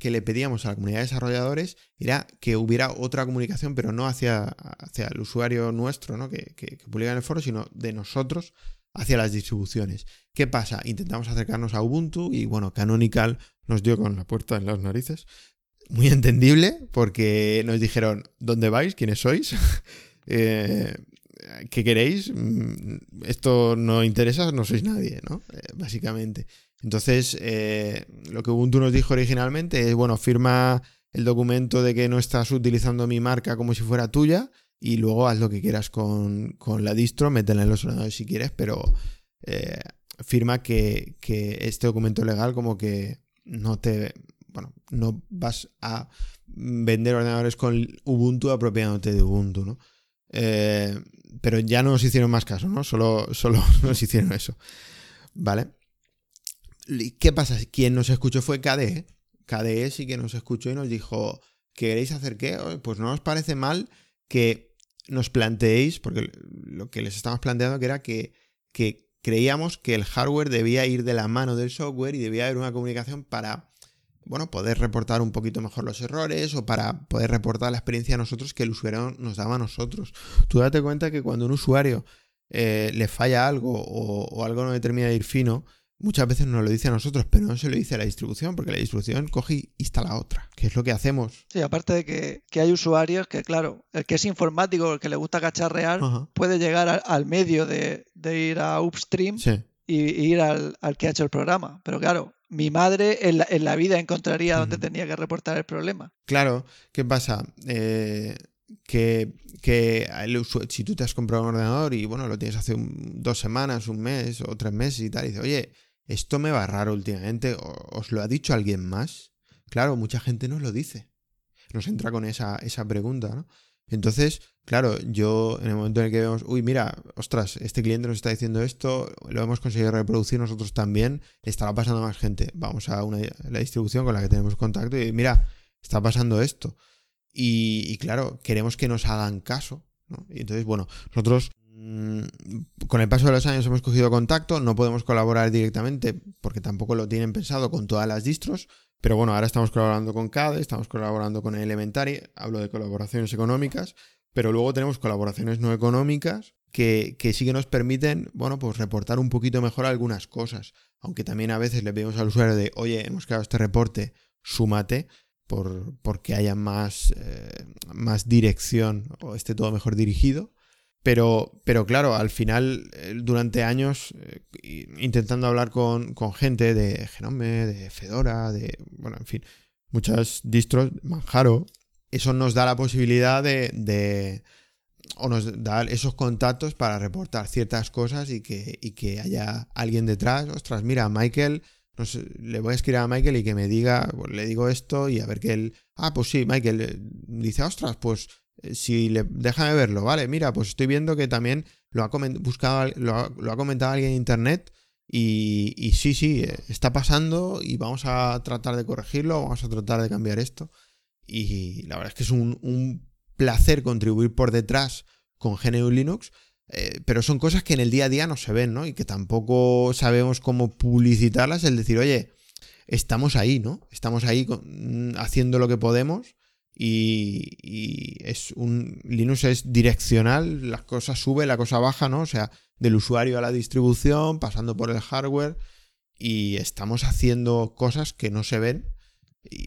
le pedíamos a la comunidad de desarrolladores era que hubiera otra comunicación, pero no hacia, hacia el usuario nuestro, ¿no? que, que, publica en el foro, sino de nosotros hacia las distribuciones. ¿Qué pasa? Intentamos acercarnos a Ubuntu y bueno, Canonical nos dio con la puerta en las narices. Muy entendible, porque nos dijeron, ¿dónde vais? ¿Quiénes sois? Eh, ¿Qué queréis? Mm, esto no interesa, no sois nadie, ¿no? Eh, básicamente. Entonces, eh, lo que Ubuntu nos dijo originalmente es, bueno, firma el documento de que no estás utilizando mi marca como si fuera tuya y luego haz lo que quieras con, la distro, métela en los ordenadores si quieres, pero eh, firma que, este documento legal como que no te, bueno, no vas a vender ordenadores con Ubuntu apropiándote de Ubuntu, ¿no? Eh, pero ya no nos hicieron más caso, ¿no? Solo, solo nos hicieron eso. ¿Vale? ¿Qué pasa? Quien nos escuchó fue KDE. KDE sí que nos escuchó y nos dijo, ¿queréis hacer qué? Pues no nos parece mal que nos planteéis, porque lo que les estamos planteando que era que, que creíamos que el hardware debía ir de la mano del software y debía haber una comunicación para, bueno, poder reportar un poquito mejor los errores o para poder reportar la experiencia a nosotros que el usuario nos daba a nosotros. Tú date cuenta que cuando un usuario eh, le falla algo o, algo no determina de ir fino, muchas veces nos lo dice a nosotros, pero no se lo dice a la distribución, porque la distribución coge y instala otra, que es lo que hacemos. Sí, aparte de que, hay usuarios que, claro, el que es informático, el que le gusta cacharrear, puede llegar al, medio de, ir a upstream y, ir al, que ha hecho el programa. Pero claro, mi madre en la, vida encontraría donde tenía que reportar el problema. Claro, ¿qué pasa? Eh, que, que si tú te has comprado un ordenador y bueno, lo tienes hace dos semanas, un mes o tres meses y tal, y dices, oye, esto me va raro últimamente, ¿os lo ha dicho alguien más? Claro, mucha gente nos lo dice. Nos entra con esa, esa pregunta, ¿no? Entonces, claro, yo en el momento en el que vemos, uy, mira, ostras, este cliente nos está diciendo esto, lo hemos conseguido reproducir nosotros también, estará pasando más gente. Vamos a una, la distribución con la que tenemos contacto y mira, está pasando esto. Y, claro, queremos que nos hagan caso. Y entonces, bueno, nosotros con el paso de los años hemos cogido contacto, no podemos colaborar directamente porque tampoco lo tienen pensado con todas las distros, pero bueno, ahora estamos colaborando con CADE, estamos colaborando con Elementary, hablo de colaboraciones económicas, pero luego tenemos colaboraciones no económicas que, sí que nos permiten, bueno, pues reportar un poquito mejor algunas cosas, aunque también a veces le pedimos al usuario de, oye, hemos creado este reporte, súmate, por, porque haya más, eh, más dirección o esté todo mejor dirigido. Pero, pero claro, al final, eh, durante años, eh, intentando hablar con, gente de Genome, de Fedora, de, bueno, en fin, muchas distros, Manjaro, eso nos da la posibilidad de, o nos da esos contactos para reportar ciertas cosas y que, que haya alguien detrás. Ostras, mira, Michael, le voy a escribir a Michael y que me diga, pues, le digo esto y a ver que él, ah, pues sí, Michael eh, dice, ostras, pues si le, déjame verlo, vale, mira, pues estoy viendo que también lo ha, buscado, lo ha, comentado alguien en internet y, sí, sí, eh, está pasando y vamos a tratar de corregirlo, vamos a tratar de cambiar esto. Y la verdad es que es un, placer contribuir por detrás con GNU Linux Eh, pero son cosas que en el día a día no se ven, ¿no? Y que tampoco sabemos cómo publicitarlas, el decir, oye, estamos ahí, ¿no? Estamos ahí mm, haciendo lo que podemos y, es un Linux es direccional, las cosas sube, la cosa baja, ¿no? O sea, del usuario a la distribución, pasando por el hardware y estamos haciendo cosas que no se ven,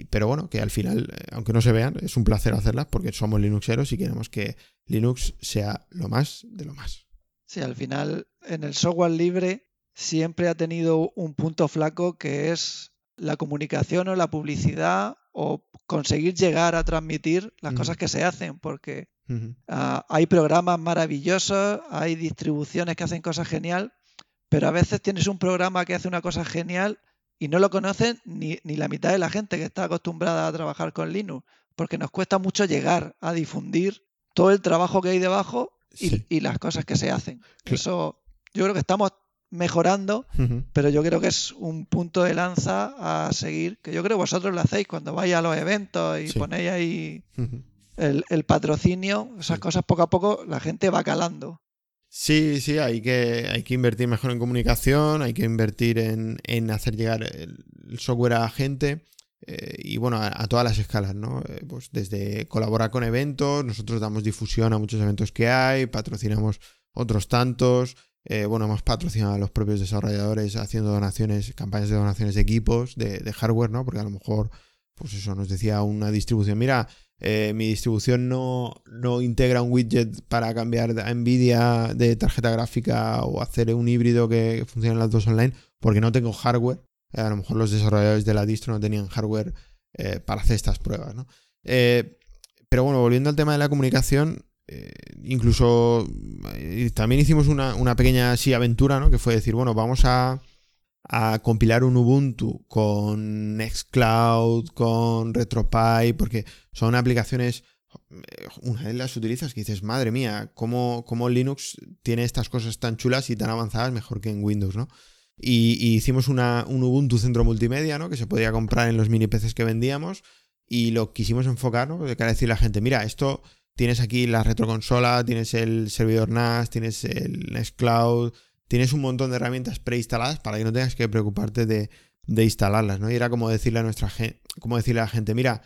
pero bueno, que al final, eh, aunque no se vean, es un placer hacerlas porque somos Linuxeros y queremos que Linux sea lo más de lo más. Sí, al final en el software libre siempre ha tenido un punto flaco que es la comunicación o la publicidad o conseguir llegar a transmitir las cosas que se hacen, porque ah, hay programas maravillosos, hay distribuciones que hacen cosas genial, pero a veces tienes un programa que hace una cosa genial y no lo conocen ni, ni la mitad de la gente que está acostumbrada a trabajar con Linux, porque nos cuesta mucho llegar a difundir todo el trabajo que hay debajo y, las cosas que se hacen. Eso yo creo que estamos mejorando, pero yo creo que es un punto de lanza a seguir, que yo creo que vosotros lo hacéis cuando vais a los eventos y ponéis ahí el, patrocinio, esas cosas poco a poco la gente va calando. Sí, sí, hay que, hay que invertir mejor en comunicación, hay que invertir en, hacer llegar el software a la gente. Eh, y bueno, a, todas las escalas, ¿no? Eh, pues desde colaborar con eventos, nosotros damos difusión a muchos eventos que hay, patrocinamos otros tantos, eh, bueno, hemos patrocinado a los propios desarrolladores haciendo donaciones, campañas de donaciones de equipos, de, hardware, ¿no? Porque a lo mejor, pues eso, nos decía una distribución, mira, mi distribución no, no, integra un widget para cambiar a Nvidia de tarjeta gráfica o hacer un híbrido que funcione las dos online, porque no tengo hardware a lo mejor los desarrolladores de la distro no tenían hardware eh, para hacer estas pruebas, ¿no? Eh, pero bueno, volviendo al tema de la comunicación, eh, incluso también hicimos una, pequeña así aventura, ¿no? Que fue decir, bueno, vamos a, compilar un Ubuntu con Nextcloud, con RetroPie, porque son aplicaciones una vez las utilizas que dices, madre mía, ¿cómo, ¿cómo, Linux tiene estas cosas tan chulas y tan avanzadas mejor que en Windows, ¿no? Y, hicimos una, un Ubuntu centro multimedia, ¿no? Que se podía comprar en los mini PCs que vendíamos. Y lo quisimos enfocar, ¿no? De cara a a la gente, mira, esto tienes aquí la retroconsola, tienes el servidor NAS, tienes el Nextcloud, tienes un montón de herramientas preinstaladas para que no tengas que preocuparte de, instalarlas, ¿no? Y era como decirle a nuestra gente, como decirle a la gente, mira,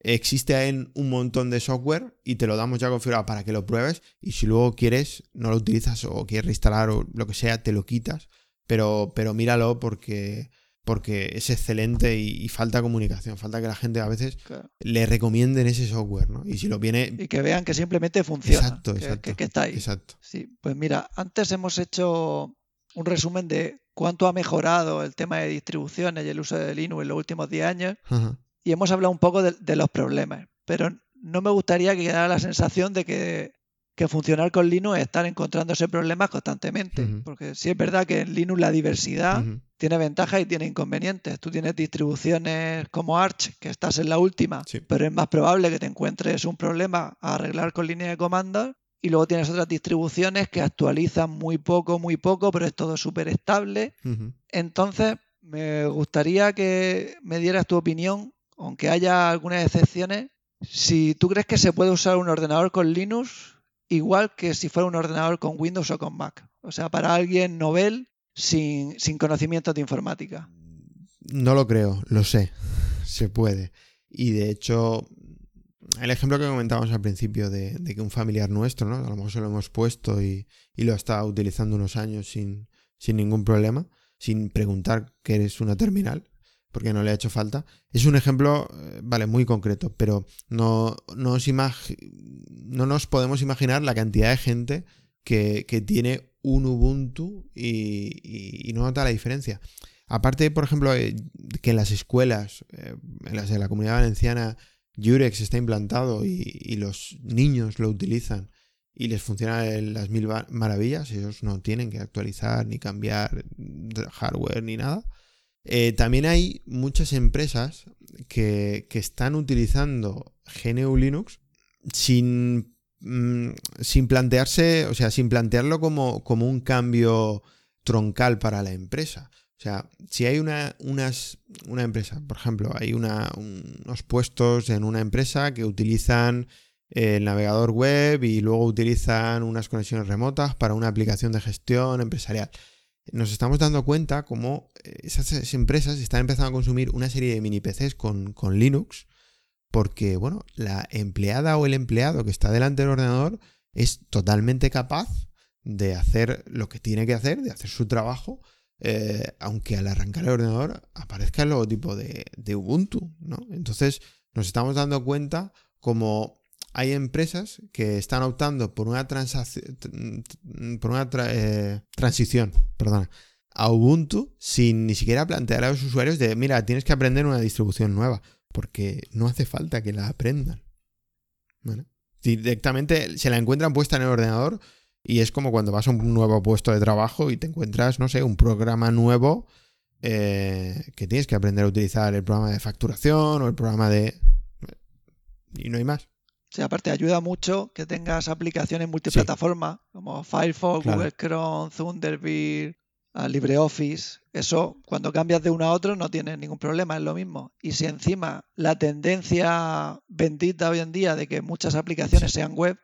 existe en un montón de software y te lo damos ya configurado para que lo pruebes y si luego quieres, no lo utilizas o quieres reinstalar o lo que sea, te lo quitas pero, pero míralo porque, porque es excelente y, falta comunicación, falta que la gente a veces le recomienden ese software, ¿no? Y si lo viene... Y que vean que simplemente funciona. Exacto, exacto. Que, está ahí. Exacto. Sí, pues mira, antes hemos hecho un resumen de cuánto ha mejorado el tema de distribuciones y el uso de Linux en los últimos 10 años y hemos hablado un poco de, los problemas, pero no me gustaría que quedara la sensación de que que funcionar con Linux es estar encontrándose problemas constantemente. Porque sí es verdad que en Linux la diversidad tiene ventajas y tiene inconvenientes. Tú tienes distribuciones como Arch, que estás en la última, pero es más probable que te encuentres un problema a arreglar con línea de comandos. Y luego tienes otras distribuciones que actualizan muy poco, muy poco, pero es todo súper estable. Entonces, me gustaría que me dieras tu opinión, aunque haya algunas excepciones, si tú crees que se puede usar un ordenador con Linux igual que si fuera un ordenador con Windows o con Mac. O sea, para alguien novel sin, sin conocimientos de informática. No lo creo, lo sé, se puede. Y de hecho, el ejemplo que comentábamos al principio de, que un familiar nuestro, ¿no? A lo mejor se lo hemos puesto y, lo está utilizando unos años sin, sin ningún problema, sin preguntar qué es una terminal porque no le ha hecho falta. Es un ejemplo, eh, vale, muy concreto, pero no, no, no nos podemos imaginar la cantidad de gente que, tiene un Ubuntu y, no nota la diferencia. Aparte, por ejemplo, eh, que en las escuelas, eh, en las de la comunidad valenciana, Jurex está implantado y, los niños lo utilizan y les funciona las mil maravillas, ellos no tienen que actualizar ni cambiar hardware ni nada. Eh, también hay muchas empresas que, están utilizando GNU Linux sin, mm, sin plantearse, o sea, sin plantearlo como, como, un cambio troncal para la empresa. O sea, si hay una, unas, una empresa, por ejemplo, hay una, unos puestos en una empresa que utilizan el navegador web y luego utilizan unas conexiones remotas para una aplicación de gestión empresarial. Nos estamos dando cuenta cómo eh, esas empresas están empezando a consumir una serie de mini PCs con, con Linux porque, bueno, la empleada o el empleado que está delante del ordenador es totalmente capaz de hacer lo que tiene que hacer, de hacer su trabajo, eh, aunque al arrancar el ordenador aparezca el logotipo de, de Ubuntu, ¿no? Entonces nos estamos dando cuenta como hay empresas que están optando por una, por una eh, transición perdona, a Ubuntu sin ni siquiera plantear a los usuarios de, mira, tienes que aprender una distribución nueva, porque no hace falta que la aprendan. Directamente se la encuentran puesta en el ordenador y es como cuando vas a un nuevo puesto de trabajo y te encuentras, no sé, un programa nuevo eh, que tienes que aprender a utilizar el programa de facturación o el programa de... Y no hay más. Sí, aparte ayuda mucho que tengas aplicaciones multiplataforma como Firefox, Google Chrome, Thunderbird, ah, LibreOffice. Eso, cuando cambias de uno a otro, no tienes ningún problema, es lo mismo. Y si encima la tendencia bendita hoy en día de que muchas aplicaciones sean web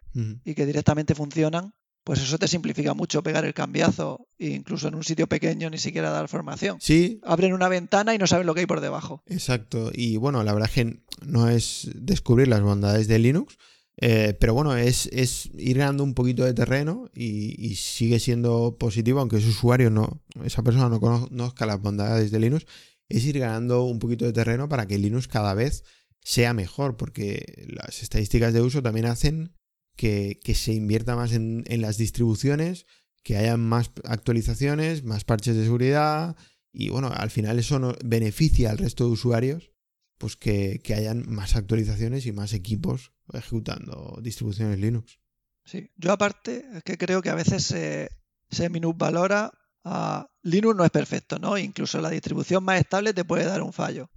y que directamente funcionan, pues eso te simplifica mucho pegar el cambiazo, e incluso en un sitio pequeño ni siquiera dar formación. Sí. Abren una ventana y no saben lo que hay por debajo. Exacto. Y bueno, la verdad es que no es descubrir las bondades de Linux, eh, pero bueno, es, ir ganando un poquito de terreno y, sigue siendo positivo, aunque ese usuario no, esa persona no conozca las bondades de Linux, es ir ganando un poquito de terreno para que Linux cada vez sea mejor, porque las estadísticas de uso también hacen que, se invierta más en, las distribuciones, que haya más actualizaciones, más parches de seguridad y bueno, al final eso no, beneficia al resto de usuarios pues que, hayan más actualizaciones y más equipos ejecutando distribuciones Linux. Sí, yo aparte es que creo que a veces se, minusvalora a Linux no es perfecto, ¿no? Incluso la distribución más estable te puede dar un fallo.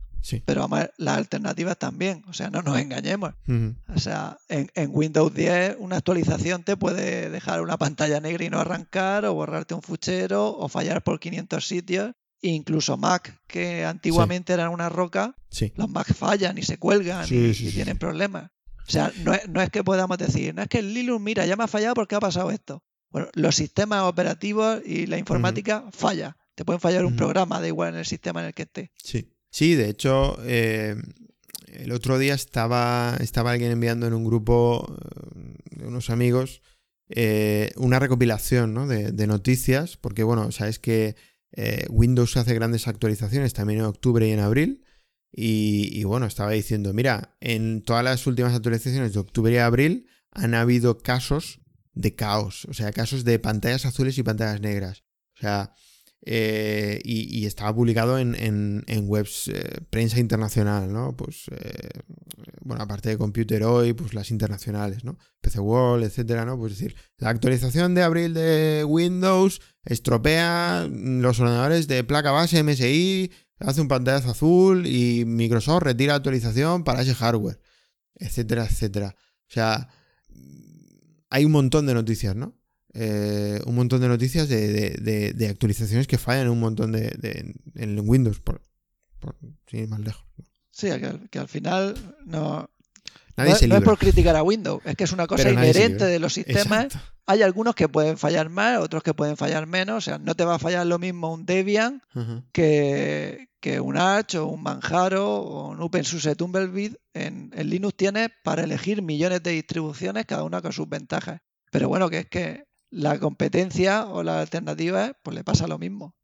Pero las alternativas también, o sea, no nos engañemos. O sea, en, Windows 10 una actualización te puede dejar una pantalla negra y no arrancar, o borrarte un fuchero, o fallar por 500 sitios. incluso Mac, que antiguamente eran una roca, los Mac fallan y se cuelgan y, tienen problemas. O sea, no es, no es, que podamos decir, no es que el Linux, mira, ya me ha fallado porque ha pasado esto. Bueno, los sistemas operativos y la informática falla. Te pueden fallar un programa, da igual en el sistema en el que esté. Sí. Sí, de hecho, eh, el otro día estaba, estaba alguien enviando en un grupo eh, de unos amigos eh, una recopilación de, noticias, porque bueno, sabes que Windows hace grandes actualizaciones también en octubre y en abril. Y, bueno, estaba diciendo, mira, en todas las últimas actualizaciones de octubre y abril han habido casos de caos, o sea, casos de pantallas azules y pantallas negras. O sea, eh, y, estaba publicado en, webs eh, prensa internacional, ¿no? Pues, eh, bueno, aparte de Computer Hoy, pues las internacionales, ¿no? PC World, etcétera, ¿no? Pues decir, la actualización de abril de Windows estropea los ordenadores de placa base MSI, hace un pantallazo azul y Microsoft retira actualización para ese hardware, etcétera, etcétera. O sea, hay un montón de noticias, ¿no? Eh, un montón de noticias de, actualizaciones que fallan en un montón de, en Windows, por, sin ir más lejos. Sí, que, al final no, no, es por criticar a Windows, es que es una cosa inherente de los sistemas. Hay algunos que pueden fallar más, otros que pueden fallar menos. O sea, no te va a fallar lo mismo un Debian que, un Arch o un Manjaro o un OpenSUSE Tumbleweed. En, en Linux tienes para elegir millones de distribuciones, cada una con sus ventajas. Pero bueno, que es que la competencia o la alternativa, pues le pasa lo mismo.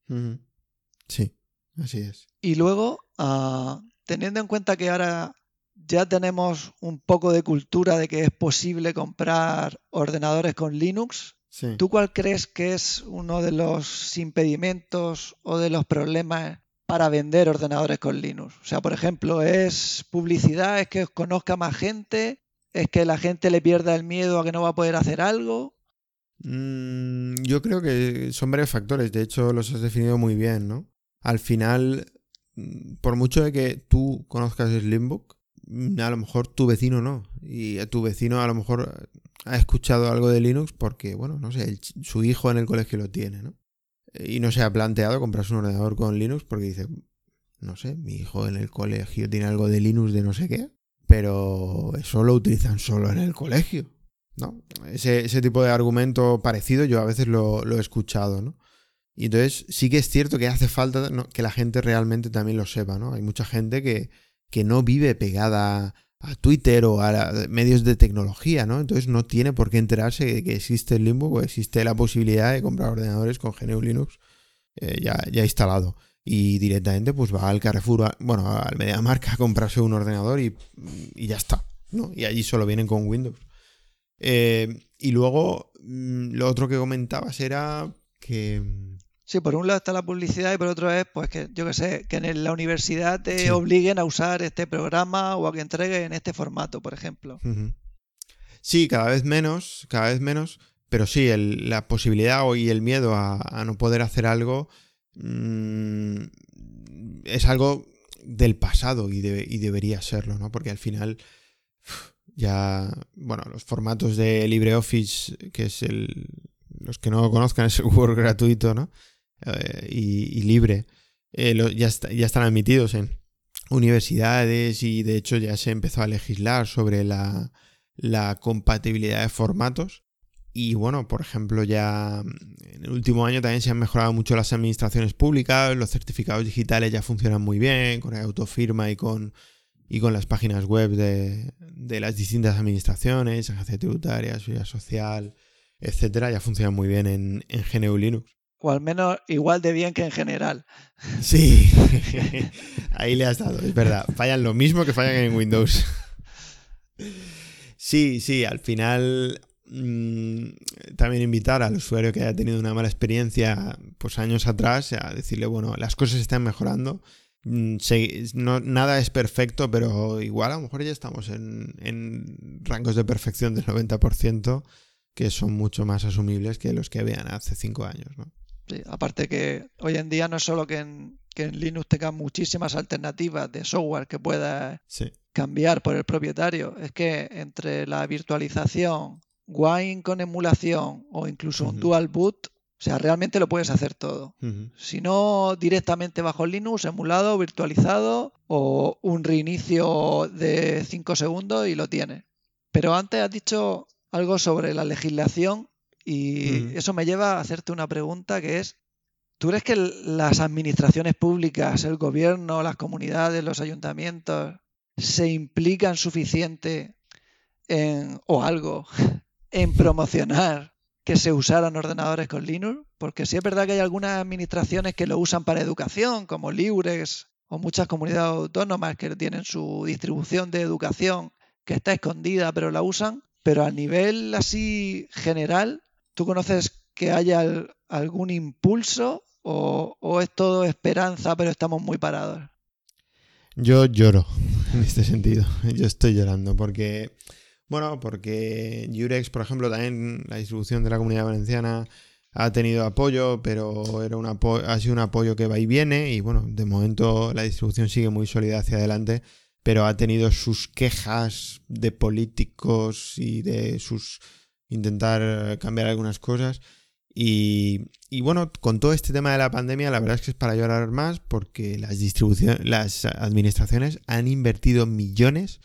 Sí, así es. Y luego, ah, teniendo en cuenta que ahora ya tenemos un poco de cultura de que es posible comprar ordenadores con Linux, ¿tú cuál crees que es uno de los impedimentos o de los problemas para vender ordenadores con Linux? O sea, por ejemplo, ¿es publicidad? ¿Es que os conozca más gente? ¿Es que la gente le pierda el miedo a que no va a poder hacer algo? Mm, yo creo que son varios factores, de hecho los has definido muy bien, ¿no? Al final, mm, por mucho de que tú conozcas Slimbook, mm, a lo mejor tu vecino no. Y tu vecino a lo mejor ha escuchado algo de Linux porque, bueno, no sé, su hijo en el colegio lo tiene, ¿no? Y no se ha planteado comprarse un ordenador con Linux porque dice, no sé, mi hijo en el colegio tiene algo de Linux de no sé qué. pero eso lo utilizan solo en el colegio, ¿no? Ese, ese tipo de argumento parecido yo a veces lo, he escuchado, ¿no? Y entonces sí que es cierto que hace falta que la gente realmente también lo sepa, ¿no? Hay mucha gente que, que no vive pegada a Twitter o a medios de tecnología, ¿no? Entonces no tiene por qué enterarse de que existe el Limbo o existe la posibilidad de comprar ordenadores con GNU Linux eh, ya, ya instalado y directamente pues va al Carrefour, bueno, al MediaMarkt a comprarse un ordenador y, ya está, ¿no? Y allí solo vienen con Windows. Eh, y luego, mm, lo otro que comentabas era que... Mm, sí, por un lado está la publicidad y por otro es, pues que yo que sé, que en la universidad te obliguen a usar este programa o a que entreguen en este formato, por ejemplo. Sí, cada vez menos, cada vez menos, pero sí, la posibilidad y el miedo a no poder hacer algo Mm, es algo del pasado y, debería serlo, ¿no? Porque al final ya, bueno, los formatos de LibreOffice, que es el, los que no lo conozcan, es el Word gratuito, ¿no? Eh, y, libre, eh, ya, ya están admitidos en universidades y de hecho ya se empezó a legislar sobre la, la compatibilidad de formatos. Y bueno, por ejemplo, ya en el último año también se han mejorado mucho las administraciones públicas, los certificados digitales ya funcionan muy bien, con autofirma y con, y con las páginas web de, las distintas administraciones, agencia tributaria, seguridad social, etcétera, ya funcionan muy bien en, en GNU Linux. O al menos igual de bien que en general. Sí, ahí le has dado, es verdad. Fallan lo mismo que fallan en Windows. Sí, sí, al final Mm, también invitar al usuario que haya tenido una mala experiencia pues años atrás a decirle, bueno, las cosas están mejorando. Mm, no, nada es perfecto, pero igual a lo mejor ya estamos en, en rangos de perfección del 90% que son mucho más asumibles que los que habían hace cinco años. ¿no? aparte que hoy en día no es solo que en, que en Linux tenga muchísimas alternativas de software que pueda cambiar por el propietario, es que entre la virtualización, Wine con emulación o incluso un dual boot, o sea, realmente lo puedes hacer todo. Si no directamente bajo Linux, emulado, virtualizado o un reinicio de 5 segundos y lo tienes. Pero antes has dicho algo sobre la legislación y eso me lleva a hacerte una pregunta que es, ¿tú crees que las administraciones públicas, el gobierno, las comunidades, los ayuntamientos se implican suficiente en, o algo en promocionar que se usaran ordenadores con Linux, porque sí es verdad que hay algunas administraciones que lo usan para educación, como Libres o muchas comunidades autónomas que tienen su distribución de educación que está escondida pero la usan, pero a nivel así general, ¿tú conoces que haya algún impulso o, o es todo esperanza pero estamos muy parados? Yo lloro en este sentido, yo estoy llorando porque bueno, porque Jurex, por ejemplo, también la distribución de la comunidad valenciana ha tenido apoyo, pero era un ha sido un apoyo que va y viene y bueno, de momento la distribución sigue muy sólida hacia adelante, pero ha tenido sus quejas de políticos y de sus intentar cambiar algunas cosas. Y, bueno, con todo este tema de la pandemia, la verdad es que es para llorar más porque las las administraciones han invertido millones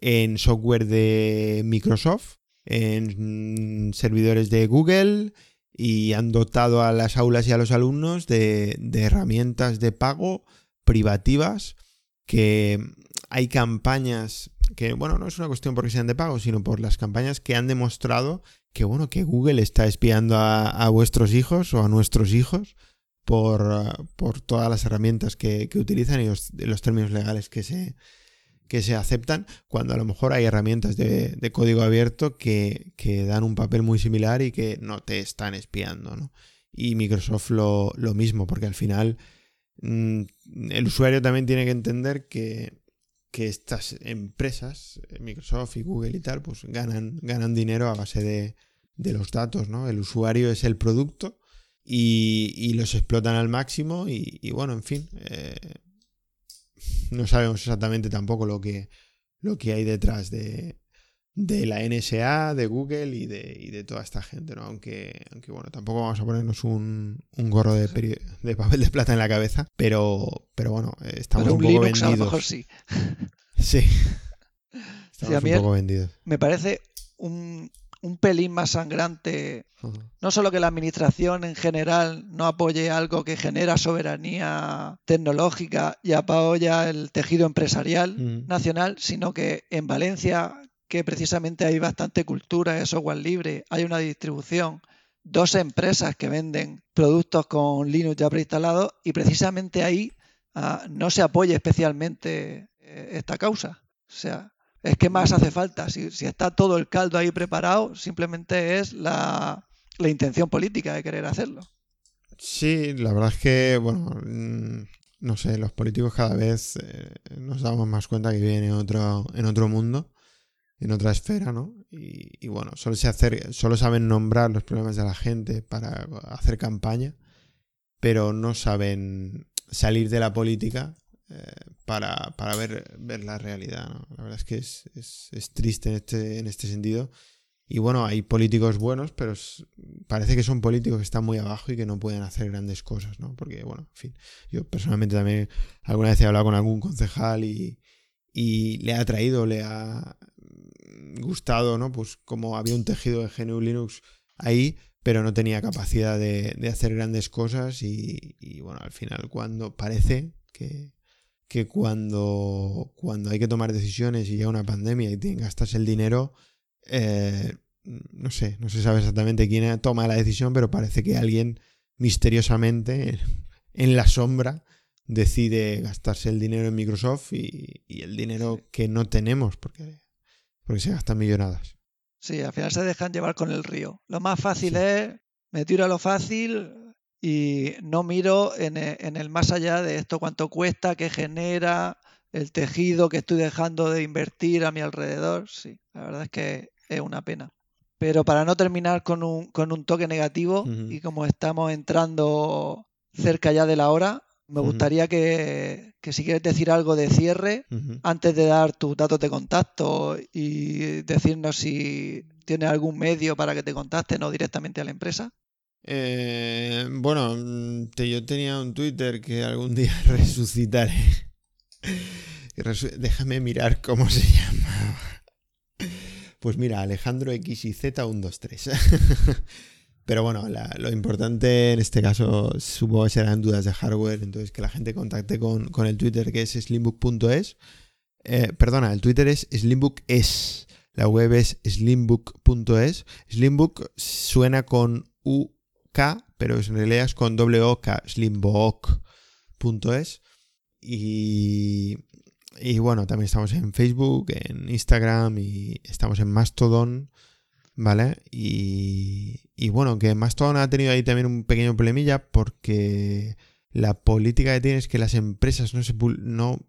en software de Microsoft, en servidores de Google y han dotado a las aulas y a los alumnos de, herramientas de pago privativas que hay campañas que, bueno, no es una cuestión porque sean de pago, sino por las campañas que han demostrado que, bueno, que Google está espiando a, vuestros hijos o a nuestros hijos por, por todas las herramientas que, utilizan y los términos legales que se, que se aceptan cuando a lo mejor hay herramientas de, código abierto que, dan un papel muy similar y que no te están espiando. ¿no? Y Microsoft lo, mismo, porque al final mm, el usuario también tiene que entender que, estas empresas, Microsoft y Google y tal, pues ganan, ganan dinero a base de, los datos. ¿no? El usuario es el producto y, los explotan al máximo y, bueno, en fin. Eh, no sabemos exactamente tampoco lo que, lo que hay detrás de, de la NSA, de Google y de, y de toda esta gente, ¿no? Aunque, aunque bueno, tampoco vamos a ponernos un, un gorro de, de, papel de plata en la cabeza, pero, pero bueno, estamos un, poco vendidos. sí. Sí. Estamos un poco vendidos. Me parece un, un pelín más sangrante, no solo que la administración en general no apoye algo que genera soberanía tecnológica y apoya el tejido empresarial nacional, sino que en Valencia, que precisamente hay bastante cultura de software libre, hay una distribución, dos empresas que venden productos con Linux ya preinstalado y precisamente ahí ah, no se apoya especialmente eh, esta causa. O sea, es que más hace falta. Si, está todo el caldo ahí preparado, simplemente es la, intención política de querer hacerlo. Sí, la verdad es que, bueno, mm, no sé, los políticos cada vez eh, nos damos más cuenta que viven en otro, en otro mundo, en otra esfera, ¿no? Y, bueno, solo, se hacer, solo saben nombrar los problemas de la gente para hacer campaña, pero no saben salir de la política para, para ver, ver, la realidad. La verdad es que es, es, triste en este, en este sentido. Y bueno, hay políticos buenos, pero parece que son políticos que están muy abajo y que no pueden hacer grandes cosas, ¿no? Porque, bueno, en fin, yo personalmente también alguna vez he hablado con algún concejal y, y le ha traído, le ha gustado, ¿no? Pues como había un tejido de GNU Linux ahí, pero no tenía capacidad de, de hacer grandes cosas y, y, bueno, al final cuando parece que, que cuando, cuando hay que tomar decisiones y llega una pandemia y gastas el dinero, eh, no sé, no se sabe exactamente quién toma la decisión, pero parece que alguien misteriosamente en la sombra decide gastarse el dinero en Microsoft y, el dinero que no tenemos porque, porque se gastan millonadas. Sí, al final se dejan llevar con el río. Lo más fácil es, me tiro a lo fácil, y no miro en e, el, más allá de esto, cuánto cuesta, qué genera, el tejido que estoy dejando de invertir a mi alrededor. Sí, la verdad es que es una pena. Pero para no terminar con un, con un toque negativo, y como estamos entrando cerca ya de la hora, me gustaría que, si quieres decir algo de cierre, antes de dar tus datos de contacto y decirnos si tienes algún medio para que te contacten o directamente a la empresa. Eh, bueno, mm, yo tenía un Twitter que algún día resucitaré. Déjame mirar cómo se llama. Pues mira, Alejandro XYZ123. Pero bueno, lo importante en este caso supongo que serán dudas de hardware, entonces que la gente contacte con, el Twitter que es slimbook.es. Eh, perdona, el Twitter es slimbook.es. La web es slimbook.es. Slimbook suena con U pero en realidad es con doble OK, slimbook.es. Y, y bueno, también estamos en Facebook, en Instagram y estamos en Mastodon, ¿vale? Y, y bueno, que Mastodon ha tenido ahí también un pequeño problemilla porque la política que tiene es que las empresas no, se, no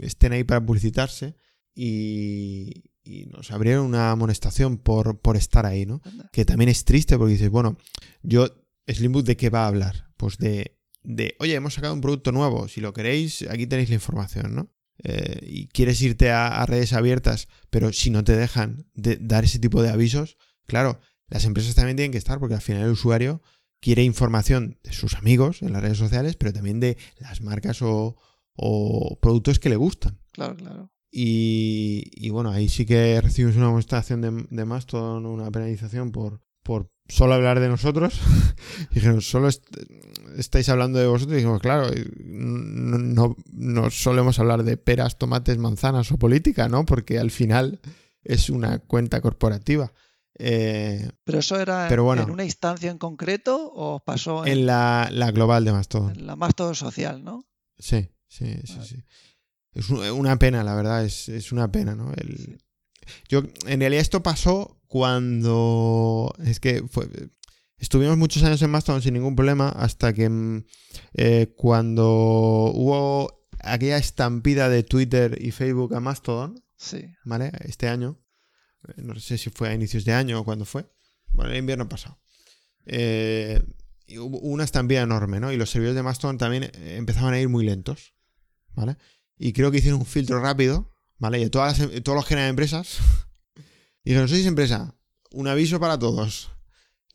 estén ahí para publicitarse y, y nos abrieron una amonestación por, por estar ahí, ¿no? Que también es triste porque dices, bueno, yo, Slimbook, ¿de qué va a hablar? Pues de, de, oye, hemos sacado un producto nuevo, si lo queréis, aquí tenéis la información, ¿no? Eh, y quieres irte a, redes abiertas, pero si no te dejan de dar ese tipo de avisos, claro, las empresas también tienen que estar porque al final el usuario quiere información de sus amigos en las redes sociales, pero también de las marcas o, o productos que le gustan. Claro, claro. Y, bueno, ahí sí que recibimos una amonestación de, de Mastodon, una penalización por, por solo hablar de nosotros. Dijeron, solo estáis hablando de vosotros. Y dijimos, claro, no, no, solemos hablar de peras, tomates, manzanas o política, ¿no? Porque al final es una cuenta corporativa. Eh, ¿Pero eso era en una instancia en concreto o pasó en, en la, la, global de Mastodon? En la Mastodon social, ¿no? Sí, sí, sí, sí. Es una pena, la verdad, es, una pena, ¿no? El, yo, en realidad esto pasó cuando... Es que fue, estuvimos muchos años en Mastodon sin ningún problema hasta que mm, eh, cuando hubo aquella estampida de Twitter y Facebook a Mastodon, sí. ¿vale? Este año, eh, no sé si fue a inicios de año o cuándo fue, bueno, el invierno pasado. Eh, hubo una estampida enorme, ¿no? Y los servidores de Mastodon también empezaban a ir muy lentos, ¿vale? Y creo que hicieron un filtro rápido, ¿vale? Y todas las, em, todos los que eran empresas. Dijeron, sois empresa, un aviso para todos.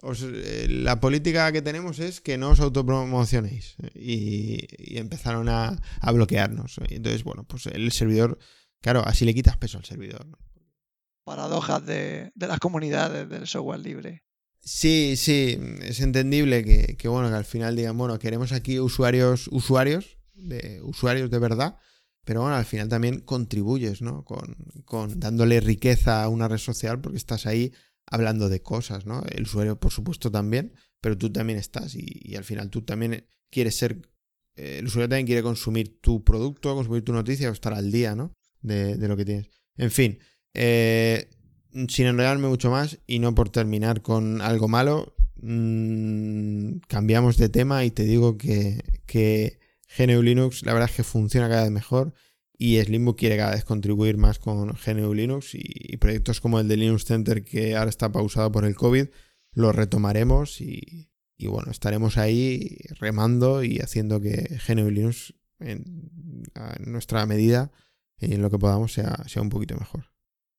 Eh, la política que tenemos es que no os autopromocionéis. Y, y empezaron a, bloquearnos. Y entonces, bueno, pues el servidor Claro, así le quitas peso al servidor. Paradojas de, las comunidades del software libre. Sí, sí, es entendible que, que, bueno, que al final digan, bueno, queremos aquí usuarios, usuarios, de usuarios de verdad, pero bueno, al final también contribuyes, ¿no? Con, con dándole riqueza a una red social porque estás ahí hablando de cosas, ¿no? El usuario, por supuesto, también, pero tú también estás y, al final tú también quieres ser, eh, el usuario también quiere consumir tu producto, consumir tu noticia o estar al día, ¿no? De, lo que tienes. En fin, eh, sin enrollarme mucho más y no por terminar con algo malo, mmm, cambiamos de tema y te digo que, que GNU Linux la verdad es que funciona cada vez mejor y Slimbook quiere cada vez contribuir más con GNU Linux y, proyectos como el de Linux Center que ahora está pausado por el COVID, lo retomaremos y, bueno, estaremos ahí remando y haciendo que GNU Linux en, nuestra medida y en lo que podamos sea, sea un poquito mejor.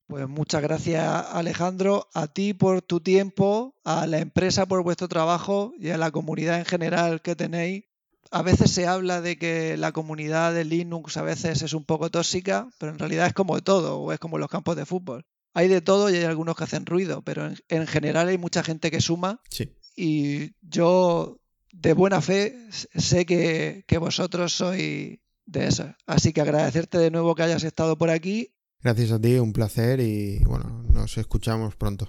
Pues muchas gracias Alejandro, a ti por tu tiempo, a la empresa por vuestro trabajo y a la comunidad en general que tenéis a veces se habla de que la comunidad de Linux a veces es un poco tóxica, pero en realidad es como todo, o es como los campos de fútbol. Hay de todo y hay algunos que hacen ruido, pero en, general hay mucha gente que suma. Y yo, de buena fe, sé que, que vosotros sois de eso. Así que agradecerte de nuevo que hayas estado por aquí. Gracias a ti, un placer y bueno, nos escuchamos pronto.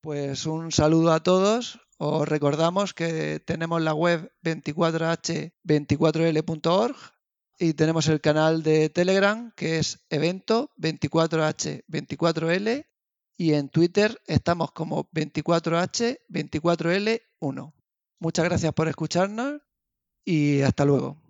Pues un saludo a todos, os recordamos que tenemos la web 24h24l.org y tenemos el canal de Telegram que es evento 24h24l y en Twitter estamos como 24h24l1. Muchas gracias por escucharnos y hasta luego.